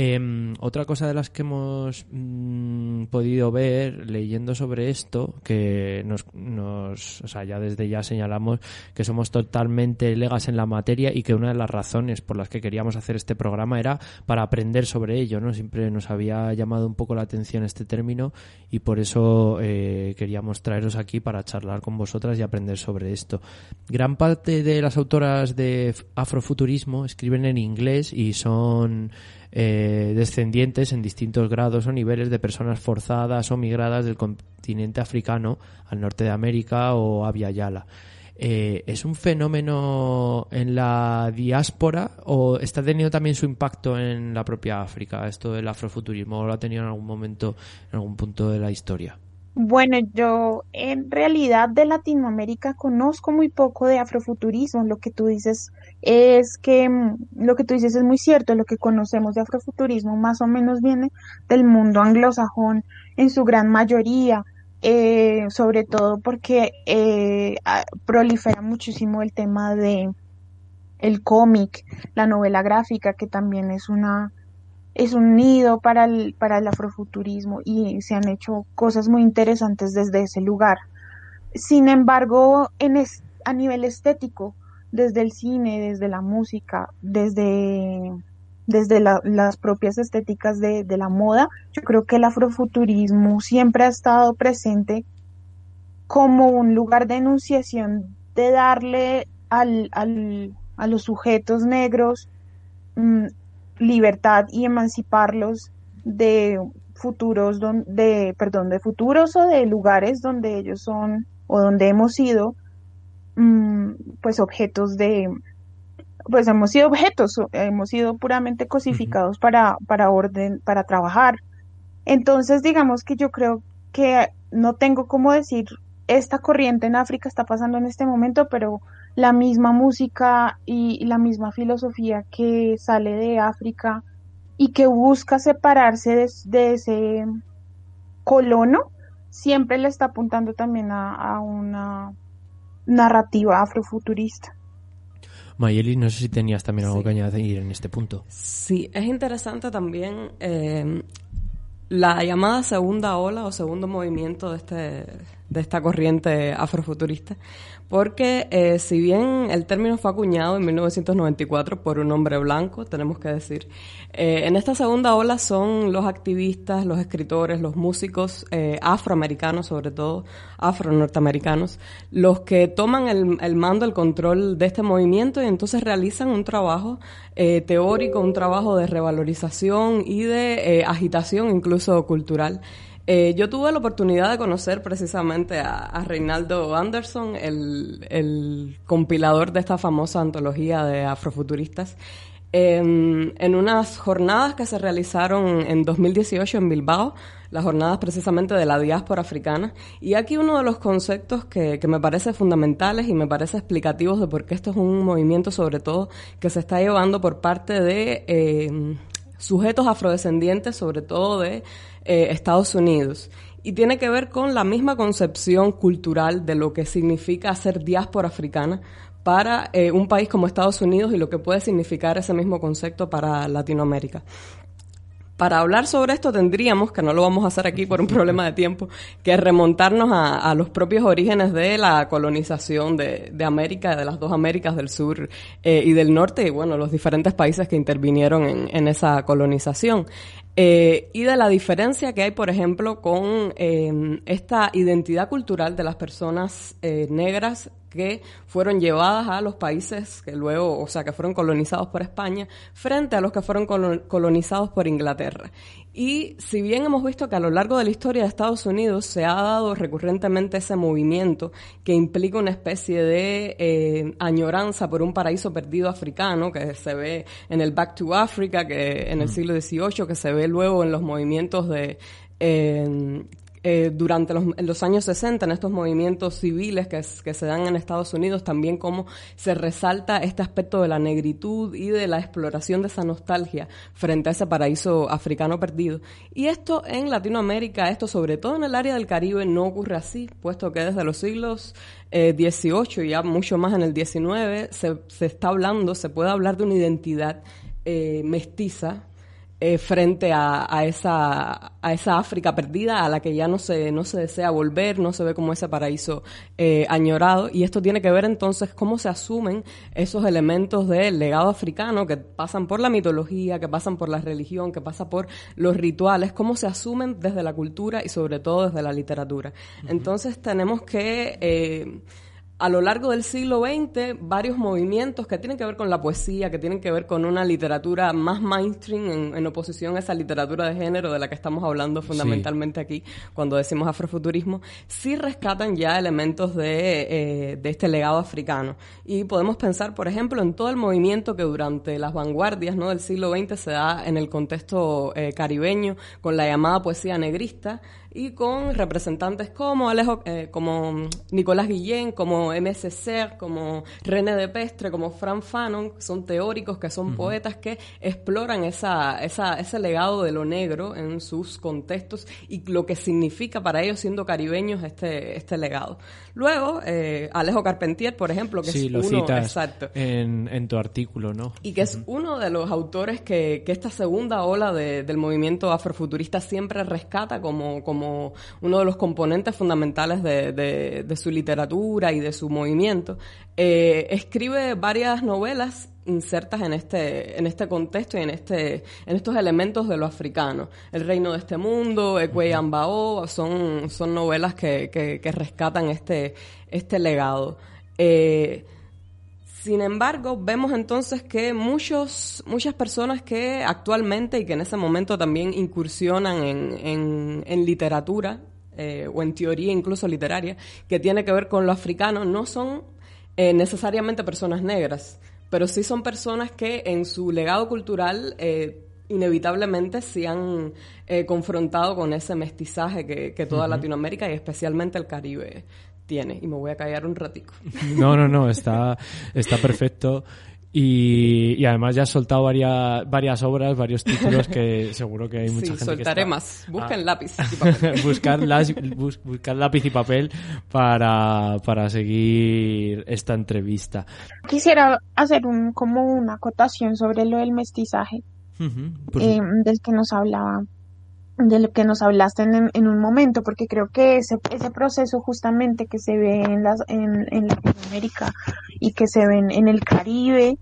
Em, otra cosa de las que hemos mm, podido ver leyendo sobre esto, que nos, nos, o sea, ya desde ya señalamos que somos totalmente legas en la materia y que una de las razones por las que queríamos hacer este programa era para aprender sobre ello, ¿no? Siempre nos había llamado un poco la atención este término y por eso eh, queríamos traeros aquí para charlar con vosotras y aprender sobre esto. Gran parte de las autoras de afrofuturismo escriben en inglés y son eh, descendientes en distintos grados o niveles de personas forzadas o migradas del continente africano al norte de América o a Yala. Eh, ¿Es un fenómeno en la diáspora o está teniendo también su impacto en la propia África, esto del afrofuturismo, o lo ha tenido en algún momento, en algún punto de la historia? Bueno, yo en realidad de Latinoamérica conozco muy poco de afrofuturismo. Lo que tú dices es que mm, lo que tú dices es muy cierto. Lo que conocemos de afrofuturismo más o menos viene del mundo anglosajón en su gran mayoría, eh, sobre todo porque eh, prolifera muchísimo el tema de el cómic, la novela gráfica, que también es una es un nido para el, para el afrofuturismo y se han hecho cosas muy interesantes desde ese lugar. Sin embargo, en a nivel estético, desde el cine, desde la música, desde, desde las propias estéticas de, de, la moda, yo creo que el afrofuturismo siempre ha estado presente como un lugar de enunciación, de darle al, al, a los sujetos negros mm, libertad y emanciparlos de futuros de perdón de futuros o de lugares donde ellos son o donde hemos sido mm, pues objetos de pues hemos sido objetos hemos sido puramente cosificados para para orden para trabajar. Entonces digamos que yo creo que no tengo cómo decir esta corriente en África está pasando en este momento pero la misma música y, la misma filosofía que sale de África y que busca separarse de, ese colono, siempre le está apuntando también a, una narrativa afrofuturista. Mayeli, no sé si tenías también algo que añadir en este punto. Sí, es interesante también eh, la llamada segunda ola o segundo movimiento de, este, de esta corriente afrofuturista, porque eh, si bien el término fue acuñado en 1994 por un hombre blanco, tenemos que decir, eh, en esta segunda ola son los activistas, los escritores, los músicos eh, afroamericanos, sobre todo afro-norteamericanos, los que toman el, el, mando, el control de este movimiento y entonces realizan un trabajo teórico, un trabajo de revalorización y de agitación incluso cultural eh, yo tuve la oportunidad de conocer precisamente a, Reinaldo Anderson, el, compilador de esta famosa antología de afrofuturistas, en, unas jornadas que se realizaron en 2018 en Bilbao, las jornadas precisamente de la diáspora africana. Y aquí uno de los conceptos que, me parece fundamentales y me parece explicativos de por qué esto es un movimiento sobre todo que se está llevando por parte de eh, sujetos afrodescendientes, sobre todo de eh, Estados Unidos. Y tiene que ver con la misma concepción cultural de lo que significa ser diáspora africana para eh, un país como Estados Unidos y lo que puede significar ese mismo concepto para Latinoamérica. Para hablar sobre esto tendríamos, que no lo vamos a hacer aquí por un problema de tiempo, que remontarnos a, los propios orígenes de la colonización de, América, de las dos Américas del Sur eh, y del Norte, y bueno, los diferentes países que intervinieron en, en esa colonización. Eh, y de la diferencia que hay, por ejemplo, con eh, esta identidad cultural de las personas eh, negras que fueron llevadas a los países que luego, o sea, que fueron colonizados por España, frente a los que fueron colonizados por Inglaterra. Y si bien hemos visto que a lo largo de la historia de Estados Unidos se ha dado recurrentemente ese movimiento que implica una especie de eh, añoranza por un paraíso perdido africano, que se ve en el Back to Africa, que en el mm. siglo XVIII, que se ve luego en los movimientos de eh, eh, durante los, años 60 en estos movimientos civiles que, se dan en Estados Unidos, también cómo se resalta este aspecto de la negritud y de la exploración de esa nostalgia frente a ese paraíso africano perdido. Y esto en Latinoamérica, esto sobre todo en el área del Caribe, no ocurre así, puesto que desde los siglos eh, 18 y ya mucho más en el 19 se, se está hablando, se puede hablar de una identidad eh, mestiza eh, frente a, a, esa, a esa África perdida a la que ya no se, no se desea volver, no se ve como ese paraíso eh, añorado. Y esto tiene que ver entonces cómo se asumen esos elementos del legado africano que pasan por la mitología, que pasan por la religión, que pasan por los rituales, cómo se asumen desde la cultura y sobre todo desde la literatura. Entonces tenemos que... Eh, a lo largo del siglo XX varios movimientos que tienen que ver con la poesía, que tienen que ver con una literatura más mainstream en, oposición a esa literatura de género de la que estamos hablando fundamentalmente aquí cuando decimos afrofuturismo, sí rescatan ya elementos de, eh, de, este legado africano. Y podemos pensar, por ejemplo, en todo el movimiento que durante las vanguardias ¿no? del siglo XX se da en el contexto eh, caribeño con la llamada poesía negrista, y con representantes como Alejo, eh, como Nicolás Guillén, como M.S. Ser, como René de Pestre, como Fran Fanon, son teóricos que son poetas que exploran esa, esa, ese legado de lo negro en sus contextos y lo que significa para ellos siendo caribeños este, este legado. Luego, eh, Alejo Carpentier, por ejemplo, que es lo uno, exacto. En, en, tu artículo, ¿no? Y que es uno de los autores que, que esta segunda ola de, del movimiento afrofuturista siempre rescata como, como uno de los componentes fundamentales de, de, su literatura y de su movimiento. Eh, escribe varias novelas insertas en este, en este contexto y en, este, en estos elementos de lo africano. El reino de este mundo, Ekwe Ambao, son, son novelas que, que, rescatan este, este legado. Eh, sin embargo, vemos entonces que muchos, muchas personas que actualmente y que en ese momento también incursionan en, en, literatura, eh, o en teoría incluso literaria, que tiene que ver con lo africano, no son eh, necesariamente personas negras pero sí son personas que en su legado cultural eh, inevitablemente se han eh, confrontado con ese mestizaje que, toda Latinoamérica y especialmente el Caribe tiene. Y me voy a callar un ratico. No, no, no, está, está perfecto. Y, además ya has soltado varias, varias obras, varios títulos que seguro que hay mucha sí, gente soltaré que más. Busquen ah. lápiz y papel. buscar, buscar lápiz y papel para, para seguir esta entrevista. Quisiera hacer un, como una acotación sobre lo del mestizaje, eh, del que nos hablaba de lo que nos hablaste en, en, un momento, porque creo que ese, proceso justamente que se ve en, las, en, en Latinoamérica y que se ve en, el Caribe,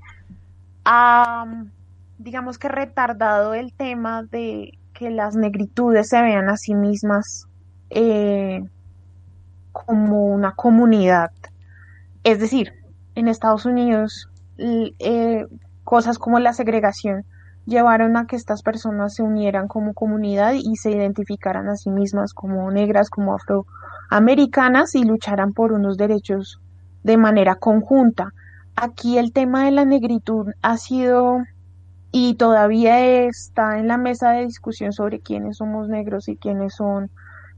ha, digamos que retardado el tema de que las negritudes se vean a sí mismas eh, como una comunidad. Es decir, en Estados Unidos, eh, cosas como la segregación llevaron a que estas personas se unieran como comunidad y se identificaran a sí mismas como negras, como afroamericanas y lucharan por unos derechos de manera conjunta. Aquí el tema de la negritud ha sido y todavía está en la mesa de discusión sobre quiénes somos negros y quiénes son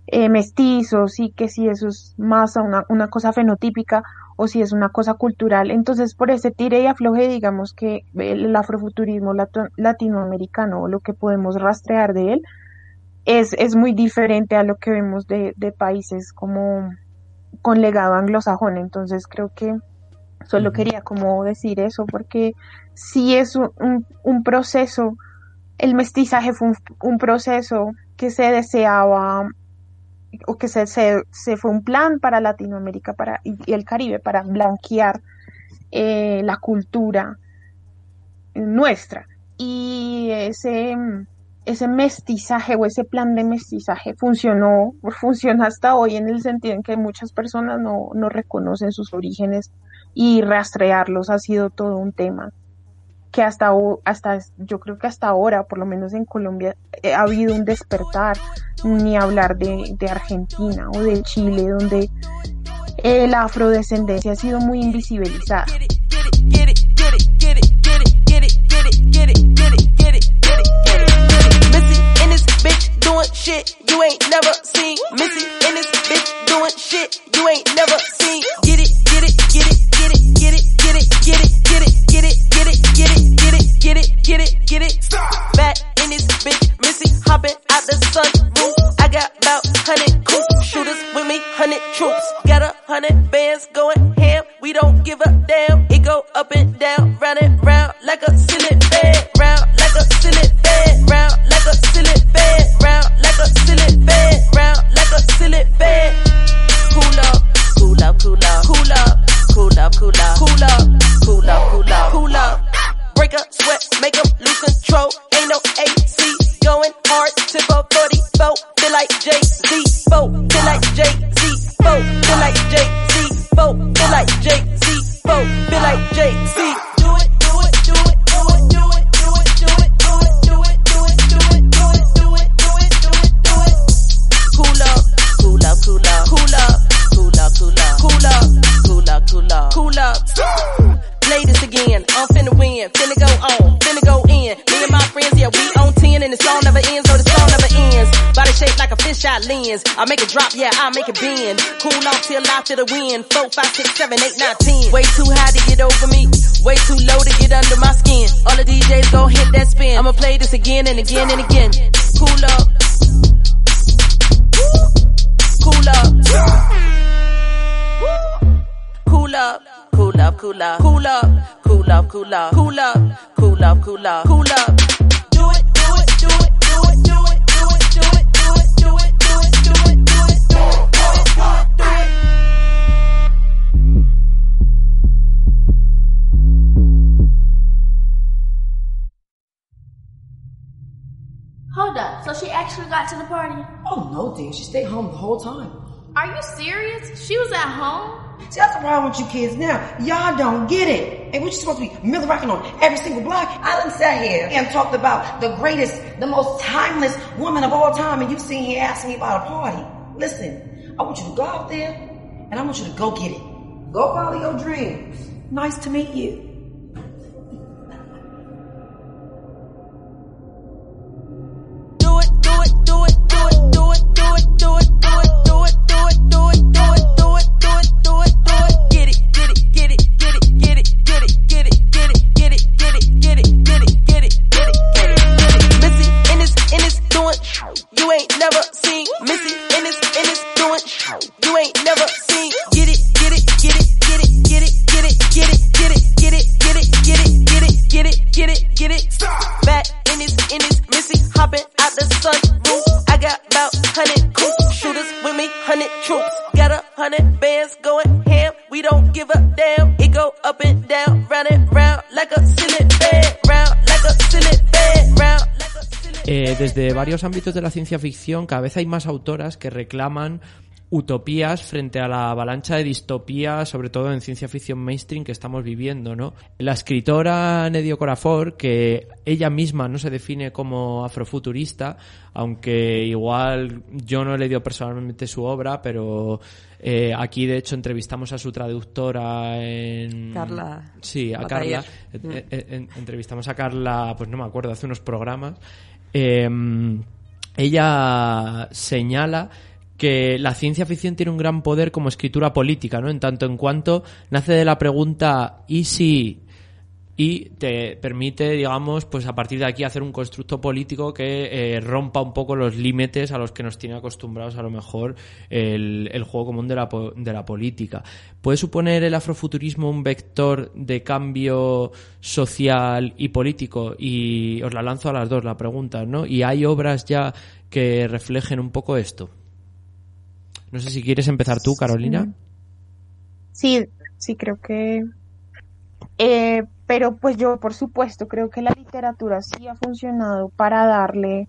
eh, mestizos y que si eso es más una, una cosa fenotípica o si es una cosa cultural. Entonces, por ese tire y afloje, digamos que el afrofuturismo latinoamericano, o lo que podemos rastrear de él, es, es muy diferente a lo que vemos de, de países como con legado anglosajón. Entonces, creo que solo quería como decir eso, porque si es un, un, proceso, el mestizaje fue un proceso que se deseaba o que se, se, fue un plan para Latinoamérica para, y, el Caribe para blanquear eh, la cultura nuestra. Y ese, ese mestizaje o ese plan de mestizaje funcionó, funciona hasta hoy en el sentido en que muchas personas no, no reconocen sus orígenes y rastrearlos ha sido todo un tema que hasta, hasta yo creo que hasta ahora, por lo menos en Colombia, eh, ha habido un despertar, ni hablar de, de Argentina o de Chile, donde eh, la afrodescendencia ha sido muy invisibilizada. Get it, get it, get it. Stop. Back in this bitch, Missy hopping out the sun roof. I got about hundred cool shooters with me, hundred troops. Got a hundred bands going ham. We don't give a damn. It go up and down, round and round like a ceiling fan, round like a ceiling fan, round like a ceiling fan, round like a ceiling fan, round like a ceiling fan. Cool up, cool up, cool up, cool up, cool up, cool up, cool up, make them lose control. Ain't no AC going hard. Tip up 44, feel like Jay Z. Feel like Jay Z. Feel like Jay Z. Feel like Jay Z. Feel like Jay fish eye lens. I make it drop, yeah, I make it bend. Cool off till I feel the wind. Four, five, six, seven, eight, nine, ten. Way too high to get over me. Way too low to get under my skin. All the DJs gon' hit that spin. I'ma play this again and again and again. Cool up. Cool up. Cool up, cool up, cool up, cool up, cool up, cool up, cool up, cool up, cool up. So she actually got to the party? Oh no, dear. She stayed home the whole time. Are you serious? She was at home? See, that's the problem with you kids now. Y'all don't get it. And we're just supposed to be Millie rocking on every single block. I done sat here and talked about the greatest, the most timeless woman of all time, and you sitting here asking me about a party. Listen, I want you to go out there, and I want you to go get it. Go follow your dreams. Nice to meet you. You ain't never seen. Missy in this, in this doing you ain't never seen. Get it, get it, get it, get it, get it, get it, get it, get it, get it, get it, get it, get it, get it, get it, get it. Back in this, in this, Missy hopping out the sun. I got about hundred cool shooters with me, hundred troops. Got a hundred bands going ham. We don't give a damn. It go up and down, Eh, desde varios ámbitos de la ciencia ficción, cada vez hay más autoras que reclaman utopías frente a la avalancha de distopías, sobre todo en ciencia ficción mainstream que estamos viviendo, ¿no? La escritora Nedio Corafor, que ella misma no se define como afrofuturista, aunque igual yo no he leído personalmente su obra, pero eh, aquí de hecho entrevistamos a su traductora en... Carla Sí, a. Carla. Eh, en- entrevistamos a Carla, pues no me acuerdo, hace unos programas. Eh, ella señala que la ciencia ficción tiene un gran poder como escritura política, ¿no? En tanto en cuanto nace de la pregunta ¿y si? Y te permite, digamos, pues a partir de aquí hacer un constructo político que eh, rompa un poco los límites a los que nos tiene acostumbrados a lo mejor el, el juego común de la, de la política. ¿Puede suponer el afrofuturismo un vector de cambio social y político? Y os la lanzo a las dos la pregunta, ¿no? ¿Y hay obras ya que reflejen un poco esto? No sé si quieres empezar tú, Carolina. Sí, sí, creo que... eh, pero pues yo, por supuesto, creo que la literatura sí ha funcionado para darle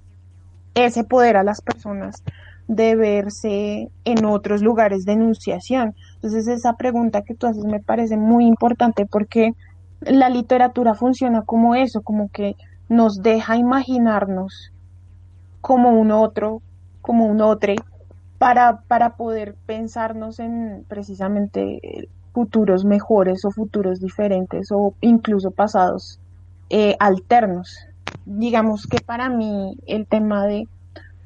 ese poder a las personas de verse en otros lugares de enunciación. Entonces esa pregunta que tú haces me parece muy importante porque la literatura funciona como eso, como que nos deja imaginarnos como un otro, como un otro, para, para poder pensarnos en precisamente futuros mejores o futuros diferentes o incluso pasados eh, alternos. Digamos que para mí el tema de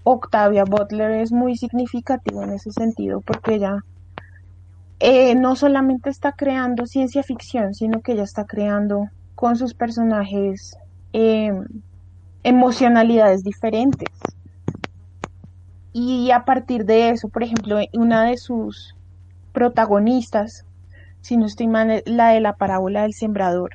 Octavia Butler es muy significativo en ese sentido porque ella eh, no solamente está creando ciencia ficción, sino que ella está creando con sus personajes eh, emocionalidades diferentes. Y a partir de eso, por ejemplo, una de sus protagonistas, si no estoy mal, la de la parábola del sembrador,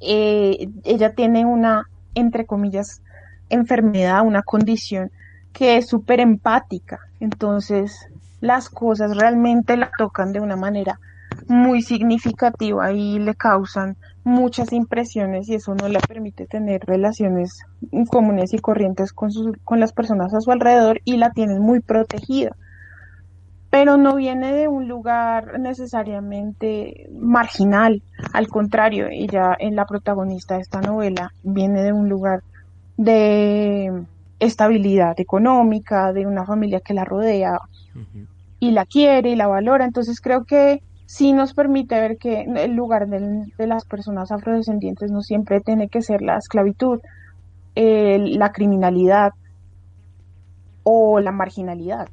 eh, ella tiene una, entre comillas, enfermedad, una condición que es súper empática. Entonces, las cosas realmente la tocan de una manera muy significativa y le causan muchas impresiones y eso no le permite tener relaciones comunes y corrientes con, sus, con las personas a su alrededor y la tienen muy protegida. Pero no viene de un lugar necesariamente marginal, al contrario, ella en la protagonista de esta novela viene de un lugar de estabilidad económica, de una familia que la rodea y la quiere y la valora. Entonces creo que sí nos permite ver que el lugar de las personas afrodescendientes no siempre tiene que ser la esclavitud, la criminalidad o la marginalidad.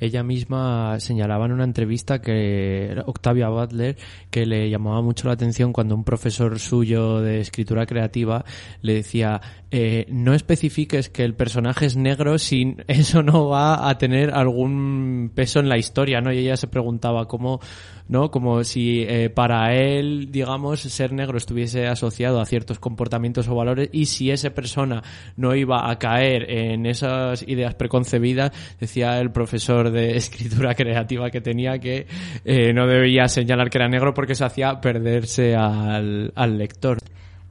Ella misma señalaba en una entrevista que Octavia Butler que le llamaba mucho la atención cuando un profesor suyo de escritura creativa le decía eh, no especifiques que el personaje es negro si eso no va a tener algún peso en la historia, ¿no? Y ella se preguntaba cómo, ¿no? Como si eh, para él, digamos, ser negro estuviese asociado a ciertos comportamientos o valores y si esa persona no iba a caer en esas ideas preconcebidas, decía el profesor de escritura creativa que tenía que eh, no debía señalar que era negro porque se hacía perderse al, al lector.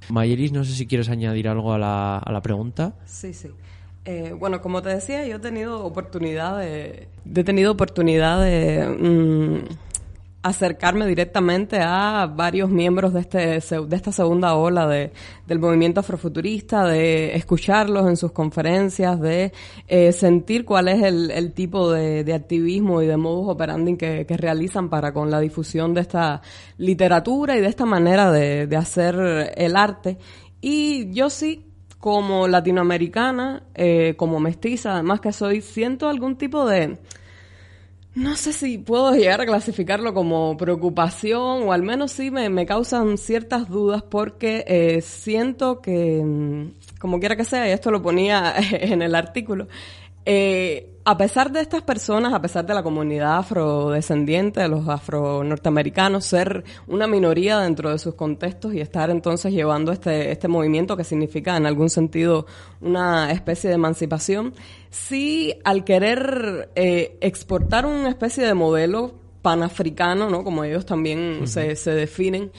Mayeris, no sé si quieres añadir algo a la, a la pregunta. Sí, sí. Eh, bueno, como te decía, yo he tenido oportunidad de, he tenido oportunidad mm, acercarme directamente a varios miembros de este de esta segunda ola de, del movimiento afrofuturista, de escucharlos en sus conferencias, de eh, sentir cuál es el, el tipo de, de activismo y de modus operandi que, que realizan para con la difusión de esta literatura y de esta manera de, de hacer el arte. Y yo sí como latinoamericana, eh, como mestiza, además que soy, siento algún tipo de, no sé si puedo llegar a clasificarlo como preocupación o al menos sí me, me causan ciertas dudas porque eh, siento que, mm, como quiera que sea, y esto lo ponía en el artículo, eh, a pesar de estas personas, a pesar de la comunidad afrodescendiente, de los afro-norteamericanos, ser una minoría dentro de sus contextos y estar entonces llevando este, este movimiento que significa en algún sentido una especie de emancipación, sí al querer eh, exportar una especie de modelo panafricano, ¿no? Como ellos también se, se definen,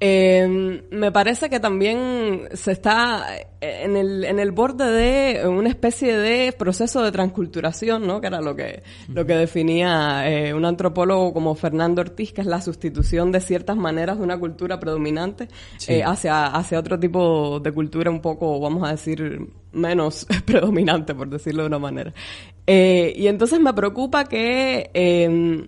eh, me parece que también se está en el, en el borde de una especie de proceso de transculturación, ¿no? Que era lo que, lo que definía eh, un antropólogo como Fernando Ortiz, que es la sustitución de ciertas maneras de una cultura predominante Sí. eh, hacia, hacia otro tipo de cultura un poco, vamos a decir, menos predominante, por decirlo de una manera. Eh, y entonces me preocupa que eh,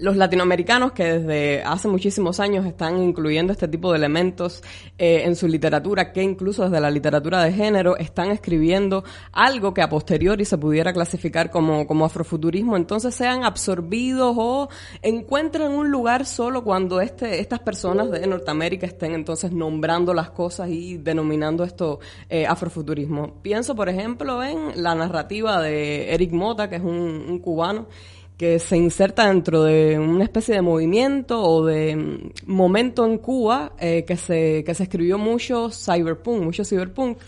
los latinoamericanos que desde hace muchísimos años están incluyendo este tipo de elementos eh, en su literatura, que incluso desde la literatura de género están escribiendo algo que a posteriori se pudiera clasificar como, como afrofuturismo, entonces sean absorbidos o encuentren un lugar solo cuando este, estas personas de Norteamérica estén entonces nombrando las cosas y denominando esto eh, afrofuturismo. Pienso, por ejemplo, en la narrativa de Eric Mota, que es un, un cubano, que se inserta dentro de una especie de movimiento o de mm, momento en Cuba eh, que se que se escribió mucho cyberpunk, mucho cyberpunk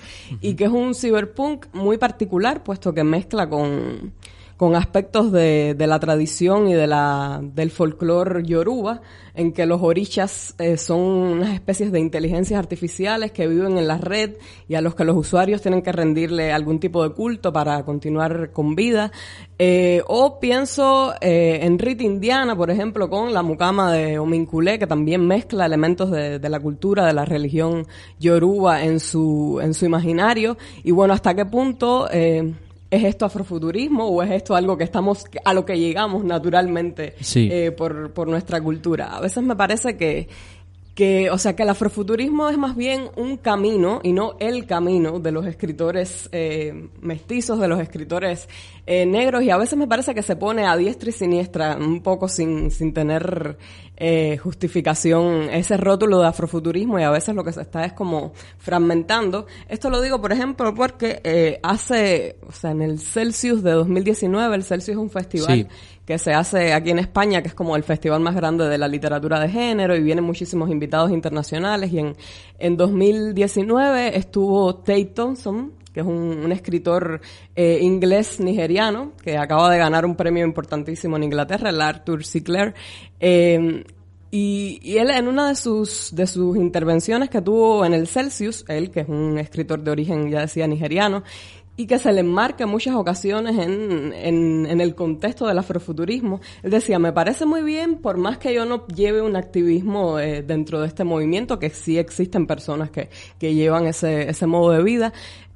y que es un cyberpunk muy particular puesto que mezcla con con aspectos de, de la tradición y de la, del folclore yoruba, en que los orishas eh, son unas especies de inteligencias artificiales que viven en la red y a los que los usuarios tienen que rendirle algún tipo de culto para continuar con vida. Eh, o pienso eh, en Rita Indiana, por ejemplo, con la mucama de Ominculé, que también mezcla elementos de, de la cultura, de la religión yoruba en su, en su imaginario. Y bueno, hasta qué punto eh, ¿Es esto afrofuturismo o es esto algo que estamos, a lo que llegamos naturalmente Sí. eh, por, por nuestra cultura? A veces me parece que, que, o sea, que el afrofuturismo es más bien un camino y no el camino de los escritores eh, mestizos, de los escritores eh, negros y a veces me parece que se pone a diestra y siniestra, un poco sin, sin tener eh, justificación ese rótulo de afrofuturismo y a veces lo que se está es como fragmentando. Esto lo digo, por ejemplo, porque eh, hace, o sea, en el Celsius de 2019, el Celsius es un festival Sí. que se hace aquí en España, que es como el festival más grande de la literatura de género y vienen muchísimos invitados internacionales y en, en 2019 estuvo Tate Thompson, que es un, escritor eh, inglés nigeriano que acaba de ganar un premio importantísimo en Inglaterra, el Arthur C. Clarke. Eh, y, él en una de sus, de sus intervenciones que tuvo en el Celsius, él que es un escritor de origen, ya decía, nigeriano, y que se le enmarca en muchas ocasiones en, en, en el contexto del afrofuturismo. Él decía, me parece muy bien, por más que yo no lleve un activismo eh, dentro de este movimiento, que sí existen personas que, que llevan ese, ese modo de vida,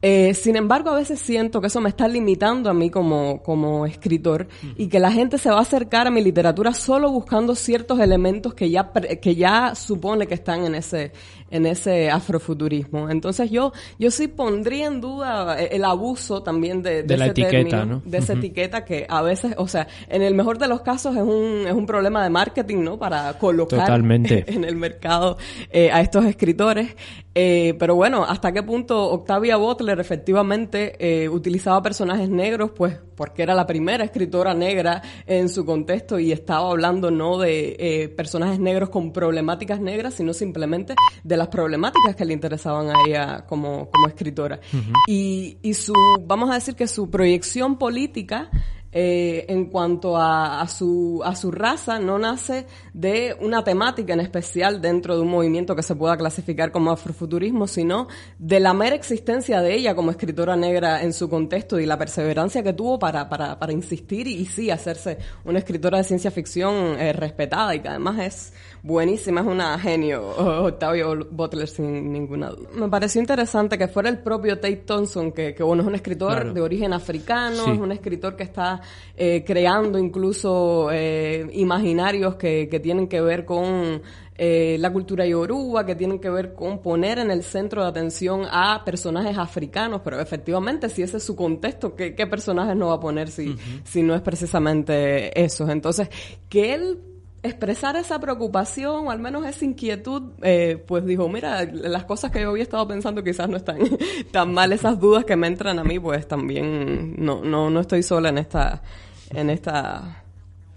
eh, sin embargo, a veces siento que eso me está limitando a mí como, como escritor y que la gente se va a acercar a mi literatura solo buscando ciertos elementos que ya, que ya supone que están en ese, en ese afrofuturismo. Entonces yo, yo sí pondría en duda eh, el abuso también de, De la ese etiqueta, término, ¿no? de esa etiqueta que a veces, o sea, en el mejor de los casos es un, es un problema de marketing, ¿no? Para colocar Totalmente. en el mercado eh, a estos escritores. Eh, pero bueno, ¿hasta qué punto Octavia Butler efectivamente eh, utilizaba personajes negros? Pues porque era la primera escritora negra en su contexto y estaba hablando no de eh, personajes negros con problemáticas negras, sino simplemente de las problemáticas que le interesaban a ella como, como escritora. y, y su, vamos a decir que su proyección política eh, en cuanto a, a su, a su raza no nace de una temática en especial dentro de un movimiento que se pueda clasificar como afrofuturismo, sino de la mera existencia de ella como escritora negra en su contexto y la perseverancia que tuvo para, para, para insistir y, y sí hacerse una escritora de ciencia ficción eh, respetada y que además es buenísima, es una genio, Octavio Butler sin ninguna duda. Me pareció interesante que fuera el propio Tate Thompson, que, que bueno, es un escritor Claro. de origen africano, Sí. es un escritor que está eh, creando incluso eh, imaginarios que, que tienen que ver con eh, la cultura yoruba, que tienen que ver con poner en el centro de atención a personajes africanos, pero efectivamente, si ese es su contexto, ¿qué, qué personajes no va a poner si, si no es precisamente esos? Entonces, que él expresar esa preocupación o al menos esa inquietud, eh, pues dijo, mira, las cosas que yo había estado pensando quizás no están tan mal, esas dudas que me entran a mí, pues también no, no, no estoy sola en esta, en esta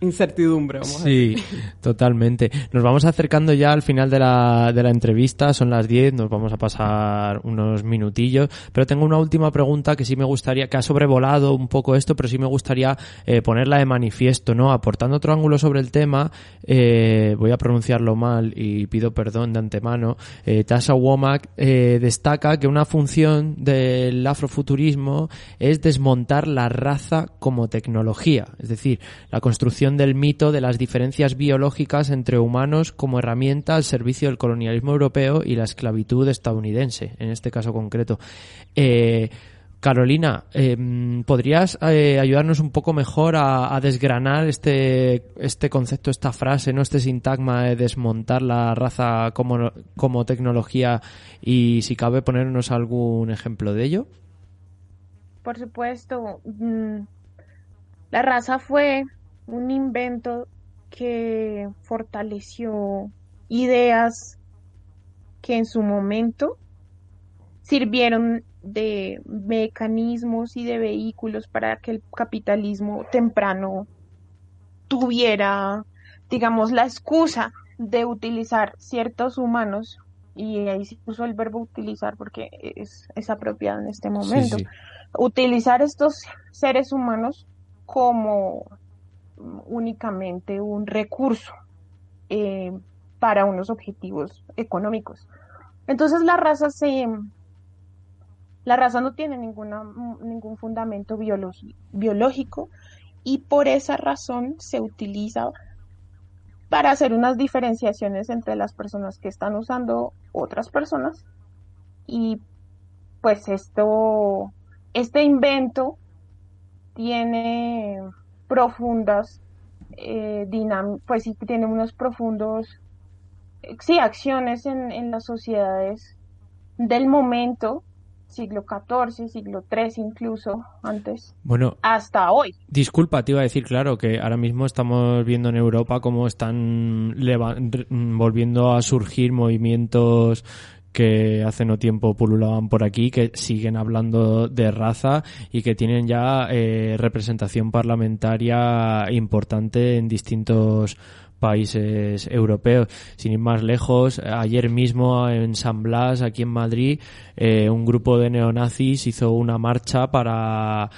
incertidumbre, vamos a Sí, totalmente. Nos vamos acercando ya al final de la, de la entrevista, son las 10, nos vamos a pasar unos minutillos, pero tengo una última pregunta que sí me gustaría, que ha sobrevolado un poco esto, pero sí me gustaría eh, ponerla de manifiesto, ¿no? Aportando otro ángulo sobre el tema, eh, voy a pronunciarlo mal y pido perdón de antemano, eh, Tasha Womack eh, destaca que una función del afrofuturismo es desmontar la raza como tecnología, es decir, la construcción del mito de las diferencias biológicas entre humanos como herramienta al servicio del colonialismo europeo y la esclavitud estadounidense, en este caso concreto. Eh, Carolina, eh, ¿podrías eh, ayudarnos un poco mejor a, a desgranar este, este concepto, esta frase, no este sintagma de desmontar la raza como, como tecnología y si cabe ponernos algún ejemplo de ello? Por supuesto, mm, la raza fue un invento que fortaleció ideas que en su momento sirvieron de mecanismos y de vehículos para que el capitalismo temprano tuviera, digamos, la excusa de utilizar ciertos humanos, y ahí se puso el verbo utilizar porque es, es apropiado en este momento, sí. utilizar estos seres humanos como únicamente un recurso eh, para unos objetivos económicos. Entonces la raza se, la raza no tiene ninguna, ningún fundamento biológico y por esa razón se utiliza para hacer unas diferenciaciones entre las personas que están usando otras personas y pues esto, este invento tiene profundas eh, pues sí tiene unos profundos eh, sí acciones en, en las sociedades del momento siglo XIV, siglo III incluso antes Bueno, hasta hoy. Disculpa, te iba a decir, claro, que ahora mismo estamos viendo en Europa cómo están volviendo a surgir movimientos que hace no tiempo pululaban por aquí, que siguen hablando de raza y que tienen ya eh, representación parlamentaria importante en distintos países europeos. Sin ir más lejos, ayer mismo en San Blas, aquí en Madrid, eh, un grupo de neonazis hizo una marcha para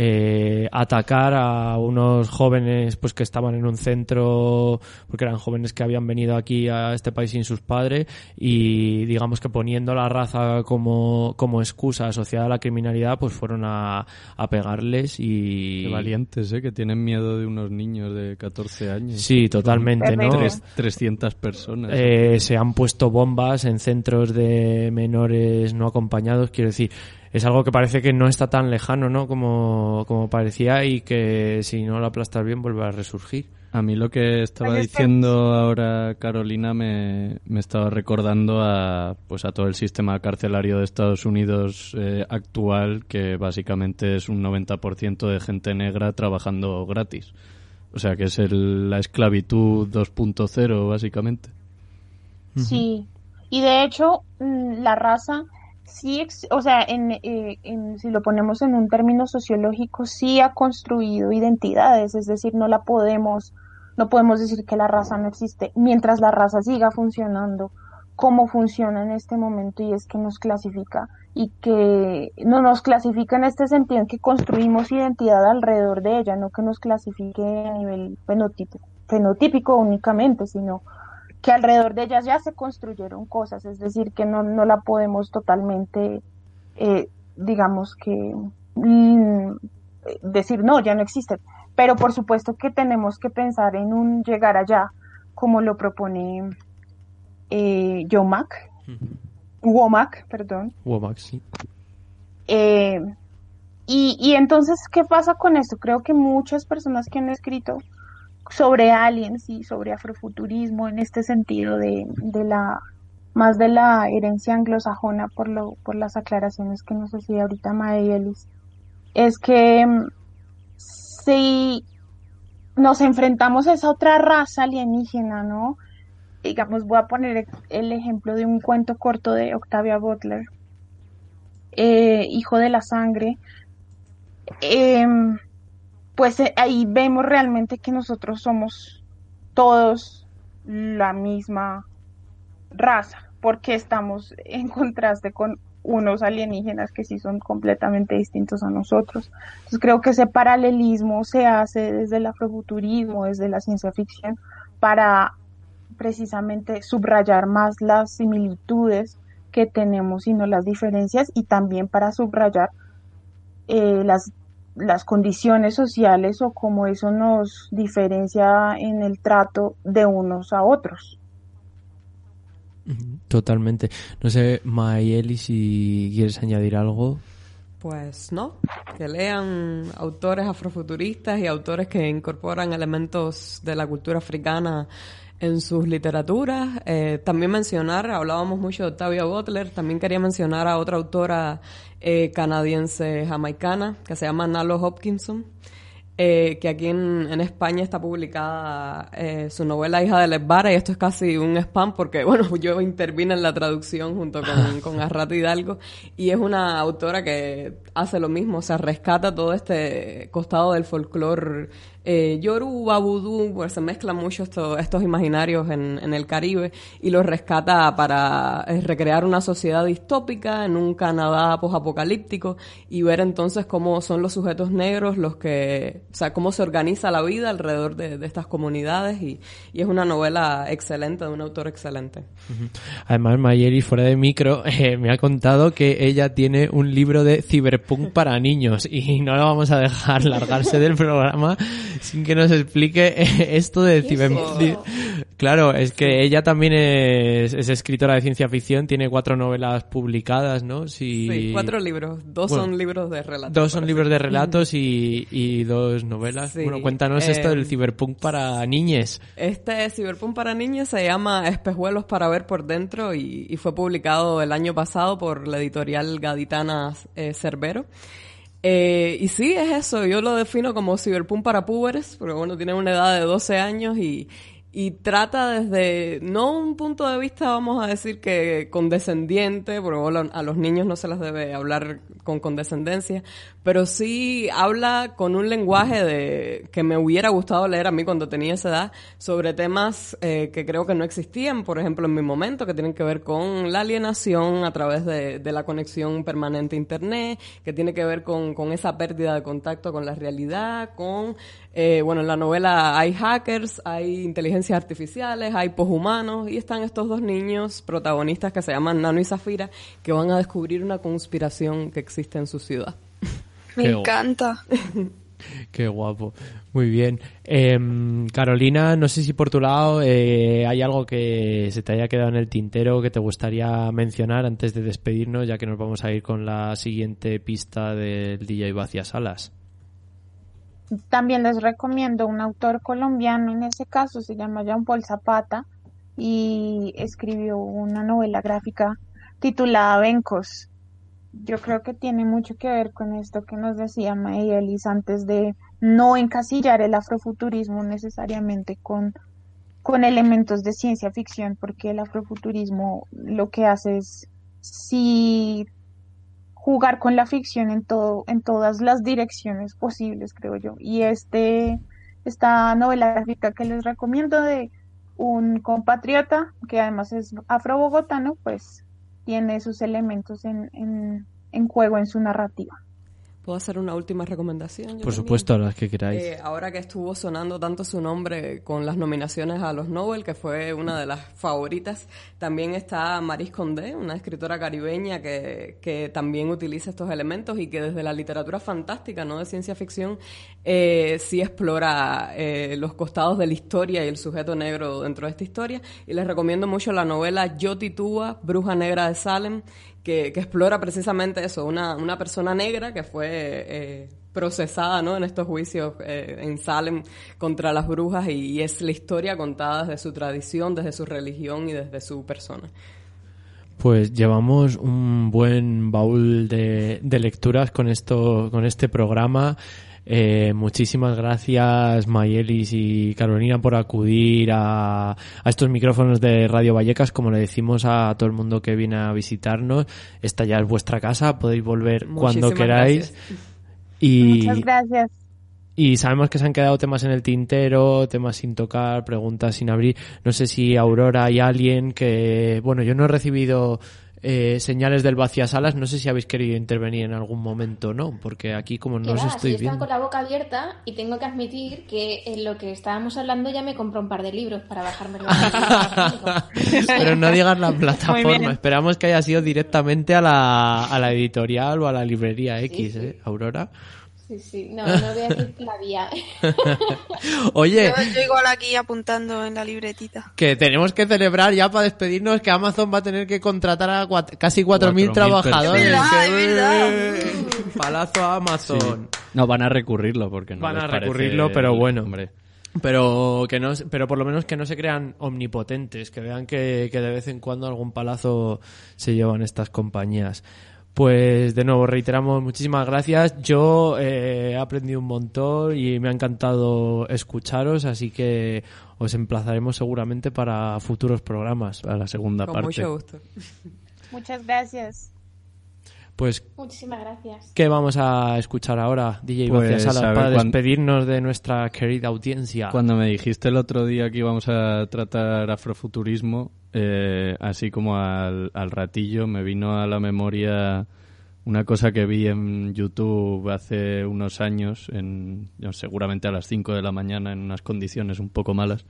eh, atacar a unos jóvenes pues que estaban en un centro porque eran jóvenes que habían venido aquí a este país sin sus padres y digamos que poniendo la raza como, como excusa asociada a la criminalidad pues fueron a, a pegarles y Qué valientes, ¿eh? Que tienen miedo de unos niños de 14 años. Sí, totalmente, ¿no? Tres- 300 personas. Eh, se han puesto bombas en centros de menores no acompañados, quiero decir, es algo que parece que no está tan lejano, ¿no? Como, como parecía y que si no lo aplastas bien vuelve a resurgir. A mí lo que estaba diciendo ahora Carolina me, me estaba recordando a pues a todo el sistema carcelario de Estados Unidos eh, actual que básicamente es un 90% de gente negra trabajando gratis. O sea que es el- la esclavitud 2.0 básicamente. Sí, y de hecho mm, la raza sí, o sea, en, eh, en- si lo ponemos en un término sociológico, sí ha construido identidades, es decir, no la podemos, no podemos decir que la raza no existe. Mientras la raza siga funcionando como funciona en este momento y es que nos clasifica y que no nos clasifica en este sentido en que construimos identidad alrededor de ella, no que nos clasifique a nivel fenotípico únicamente, sino que alrededor de ellas ya se construyeron cosas, es decir, que no, no la podemos totalmente, eh, digamos que, mm, decir, no, ya no existe. Pero por supuesto que tenemos que pensar en un llegar allá, como lo propone eh, Yomac, Womack, perdón. Womack, sí. Eh, y, y entonces, ¿qué pasa con esto? Creo que muchas personas que han escrito sobre aliens y sobre afrofuturismo en este sentido de, de la más de la herencia anglosajona por lo por las aclaraciones que nos hacía ahorita Mae Ellis es que mm, si nos enfrentamos a esa otra raza alienígena, ¿no? Digamos, voy a poner el ejemplo de un cuento corto de Octavia Butler, eh, Hijo de la Sangre, em, pues eh, ahí vemos realmente que nosotros somos todos la misma raza, porque estamos en contraste con unos alienígenas que sí son completamente distintos a nosotros. Entonces creo que ese paralelismo se hace desde el afrofuturismo, desde la ciencia ficción, para precisamente subrayar más las similitudes que tenemos y no las diferencias y también para subrayar eh, las las condiciones sociales o cómo eso nos diferencia en el trato de unos a otros. Totalmente. No sé, Mayeli, si quieres añadir algo. Pues no, que lean autores afrofuturistas y autores que incorporan elementos de la cultura africana en sus literaturas. Eh, también mencionar, hablábamos mucho de Octavia Butler, también quería mencionar a otra autora eh, canadiense jamaicana que se llama Nalo Hopkinson, eh, que aquí en, en España está publicada eh, su novela Hija de Lesbara y esto es casi un spam porque, bueno, yo intervine en la traducción junto con, con Arrato Hidalgo y es una autora que hace lo mismo, o sea, rescata todo este costado del folclore eh, Yoruba, Vudú, pues se mezclan mucho esto- estos imaginarios en, el Caribe y los rescata para eh, recrear una sociedad distópica en un Canadá posapocalíptico y ver entonces cómo son los sujetos negros los que, o sea, cómo se organiza la vida alrededor de, estas comunidades y, es una novela excelente, de un autor excelente. Además, Mayeli, fuera de micro, eh, me ha contado que ella tiene un libro de ciberpunk para niños y no lo vamos a dejar largarse del programa sin que nos explique eh, esto de ciberpunk. Claro, es que ella también es, es escritora de ciencia ficción, tiene cuatro novelas publicadas, ¿no? Si- Sí, cuatro libros, dos Bueno, son libros de relatos. Dos son libros de relatos y, y dos novelas. Sí, bueno, cuéntanos esto eh, del ciberpunk para niñes. Este Cyberpunk para niños se llama Espejuelos para ver por dentro y, y fue publicado el año pasado por la editorial gaditana eh, Cerbero. Eh, y sí, es eso, yo lo defino como Cyberpunk para púberes, porque bueno, tiene una edad de 12 años y, y trata desde, no un punto de vista, vamos a decir que condescendiente, porque a los niños no se les debe hablar con condescendencia, pero sí habla con un lenguaje de que me hubiera gustado leer a mí cuando tenía esa edad sobre temas eh, que creo que no existían, por ejemplo, en mi momento, que tienen que ver con la alienación a través de, de la conexión permanente a Internet, que tiene que ver con, con esa pérdida de contacto con la realidad, con, eh, bueno, en la novela hay hackers, hay inteligencias artificiales, hay poshumanos, y están estos dos niños protagonistas que se llaman Nano y Zafira, que van a descubrir una conspiración que existe en su ciudad. Me Qué encanta. Qué guapo. Muy bien. Em, Carolina, no sé si por tu lado eh, hay algo que se te haya quedado en el tintero que te gustaría mencionar antes de despedirnos, ya que nos vamos a ir con la siguiente pista del DJ Bacia Salas. También les recomiendo un autor colombiano, en ese caso se llama Jean Paul Zapata y escribió una novela gráfica titulada Vencos. Yo creo que tiene mucho que ver con esto que nos decía Maelis antes de no encasillar el afrofuturismo necesariamente con, con elementos de ciencia ficción, porque el afrofuturismo lo que hace es sí jugar con la ficción en todo, en todas las direcciones posibles, creo yo. Y este, esta novela gráfica que les recomiendo de un compatriota que además es afro-bogotano, pues tiene sus elementos en, en, en juego en su narrativa. ¿Puedo hacer una última recomendación? Por supuesto, las que queráis. Eh, ahora que estuvo sonando tanto su nombre con las nominaciones a los Nobel, que fue una de las favoritas, también está Maris Condé, una escritora caribeña que, que también utiliza estos elementos y que desde la literatura fantástica, no de ciencia ficción, eh, sí explora eh, los costados de la historia y el sujeto negro dentro de esta historia. Y les recomiendo mucho la novela Yo Titúa, Bruja Negra de Salem, que, explora precisamente eso, una, una persona negra que fue eh, procesada ¿no? en estos juicios eh, en Salem contra las brujas y, y es la historia contada desde su tradición, desde su religión y desde su persona. Pues llevamos un buen baúl de, de lecturas con esto, con este programa. Eh, muchísimas gracias Mayelis y Carolina por acudir a, a estos micrófonos de Radio Vallecas, como le decimos a todo el mundo que viene a visitarnos. Esta ya es vuestra casa, podéis volver cuando queráis. gracias. Y, Muchas gracias. y sabemos que se han quedado temas en el tintero, temas sin tocar, preguntas sin abrir. No sé si Aurora hay alguien que, bueno, yo no he recibido eh, señales del vaciasalas, no sé si habéis querido intervenir en algún momento, ¿no? Porque aquí como no os estoy están viendo. con la boca abierta y tengo que admitir que en lo que estábamos hablando ya me compré un par de libros para bajarme Pero no digas la plataforma, esperamos que haya sido directamente a la, a la editorial o a la librería X, ¿eh? Aurora. Sí, sí, no, no voy a decir la vía. Oye, Yo, yo igual aquí apuntando en la libretita. que tenemos que celebrar ya para despedirnos que Amazon va a tener que contratar a cuat- casi 4.000 4.000 trabajadores. personas. ¡Qué Es verdad! Palazo a Amazon. No, van a recurrirlo porque no Van les a parece- recurrirlo, pero bueno. Hombre, Pero que no, pero por lo menos que no se crean omnipotentes, que vean que, que de vez en cuando algún palazo se llevan estas compañías. Pues de nuevo reiteramos muchísimas gracias. Yo eh, he aprendido un montón y me ha encantado escucharos, así que os emplazaremos seguramente para futuros programas. a la segunda Con parte. mucho gusto. Muchas gracias. Pues, Muchísimas gracias. ¿qué vamos a escuchar ahora, DJ Pues, Bacias Salas, a ver, para despedirnos de nuestra querida audiencia? Cuando me dijiste el otro día que íbamos a tratar afrofuturismo, eh, así como al, al ratillo, me vino a la memoria una cosa que vi en YouTube hace unos años, en, seguramente a las 5 de la mañana, en unas condiciones un poco malas.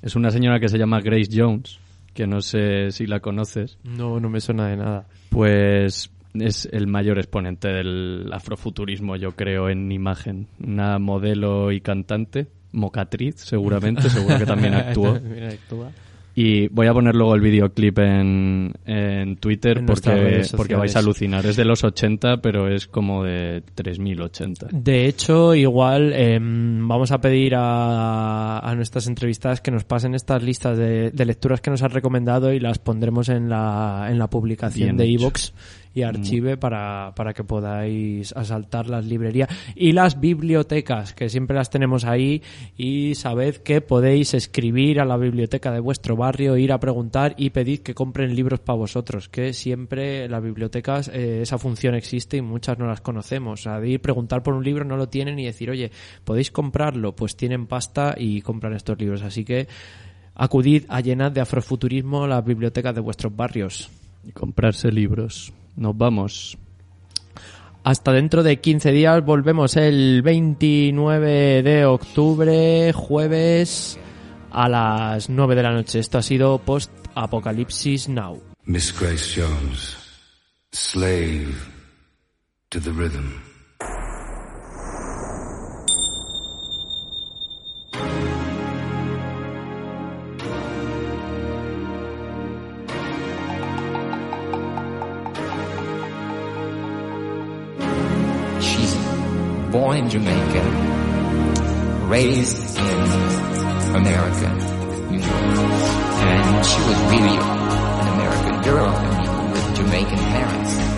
Es una señora que se llama Grace Jones, que no sé si la conoces. No, no me suena de nada. Pues es el mayor exponente del afrofuturismo, yo creo, en imagen. Una modelo y cantante, mocatriz, seguramente, seguro que también actuó. También actúa. Y voy a poner luego el videoclip en, en Twitter En porque, porque vais a alucinar. Es de los 80, pero es como de 3080. De hecho, igual em, vamos a pedir a, a nuestras entrevistadas que nos pasen estas listas de, de lecturas que nos han recomendado y las pondremos en la, en la publicación Bien de hecho. Y Archive para, para que podáis asaltar las librerías y las bibliotecas, que siempre las tenemos ahí y sabed que podéis escribir a la biblioteca de vuestro barrio, ir a preguntar y pedir que compren libros para vosotros, que siempre en las bibliotecas eh, esa función existe y muchas no las conocemos. O sea, de ir preguntar por un libro no lo tienen y decir, oye, ¿podéis comprarlo? Pues tienen pasta y compran estos libros. Así que acudid a llenar de afrofuturismo las bibliotecas de vuestros barrios. Y comprarse libros. Nos vamos. Hasta dentro de 15 días volvemos el 29 de octubre, jueves, a las 9 de la noche. Esto ha sido Post Apocalipsis Now. Miss Grace Jones, slave to the rhythm. In Jamaica, raised in America, you know, and she was really an American girl I mean, with Jamaican parents.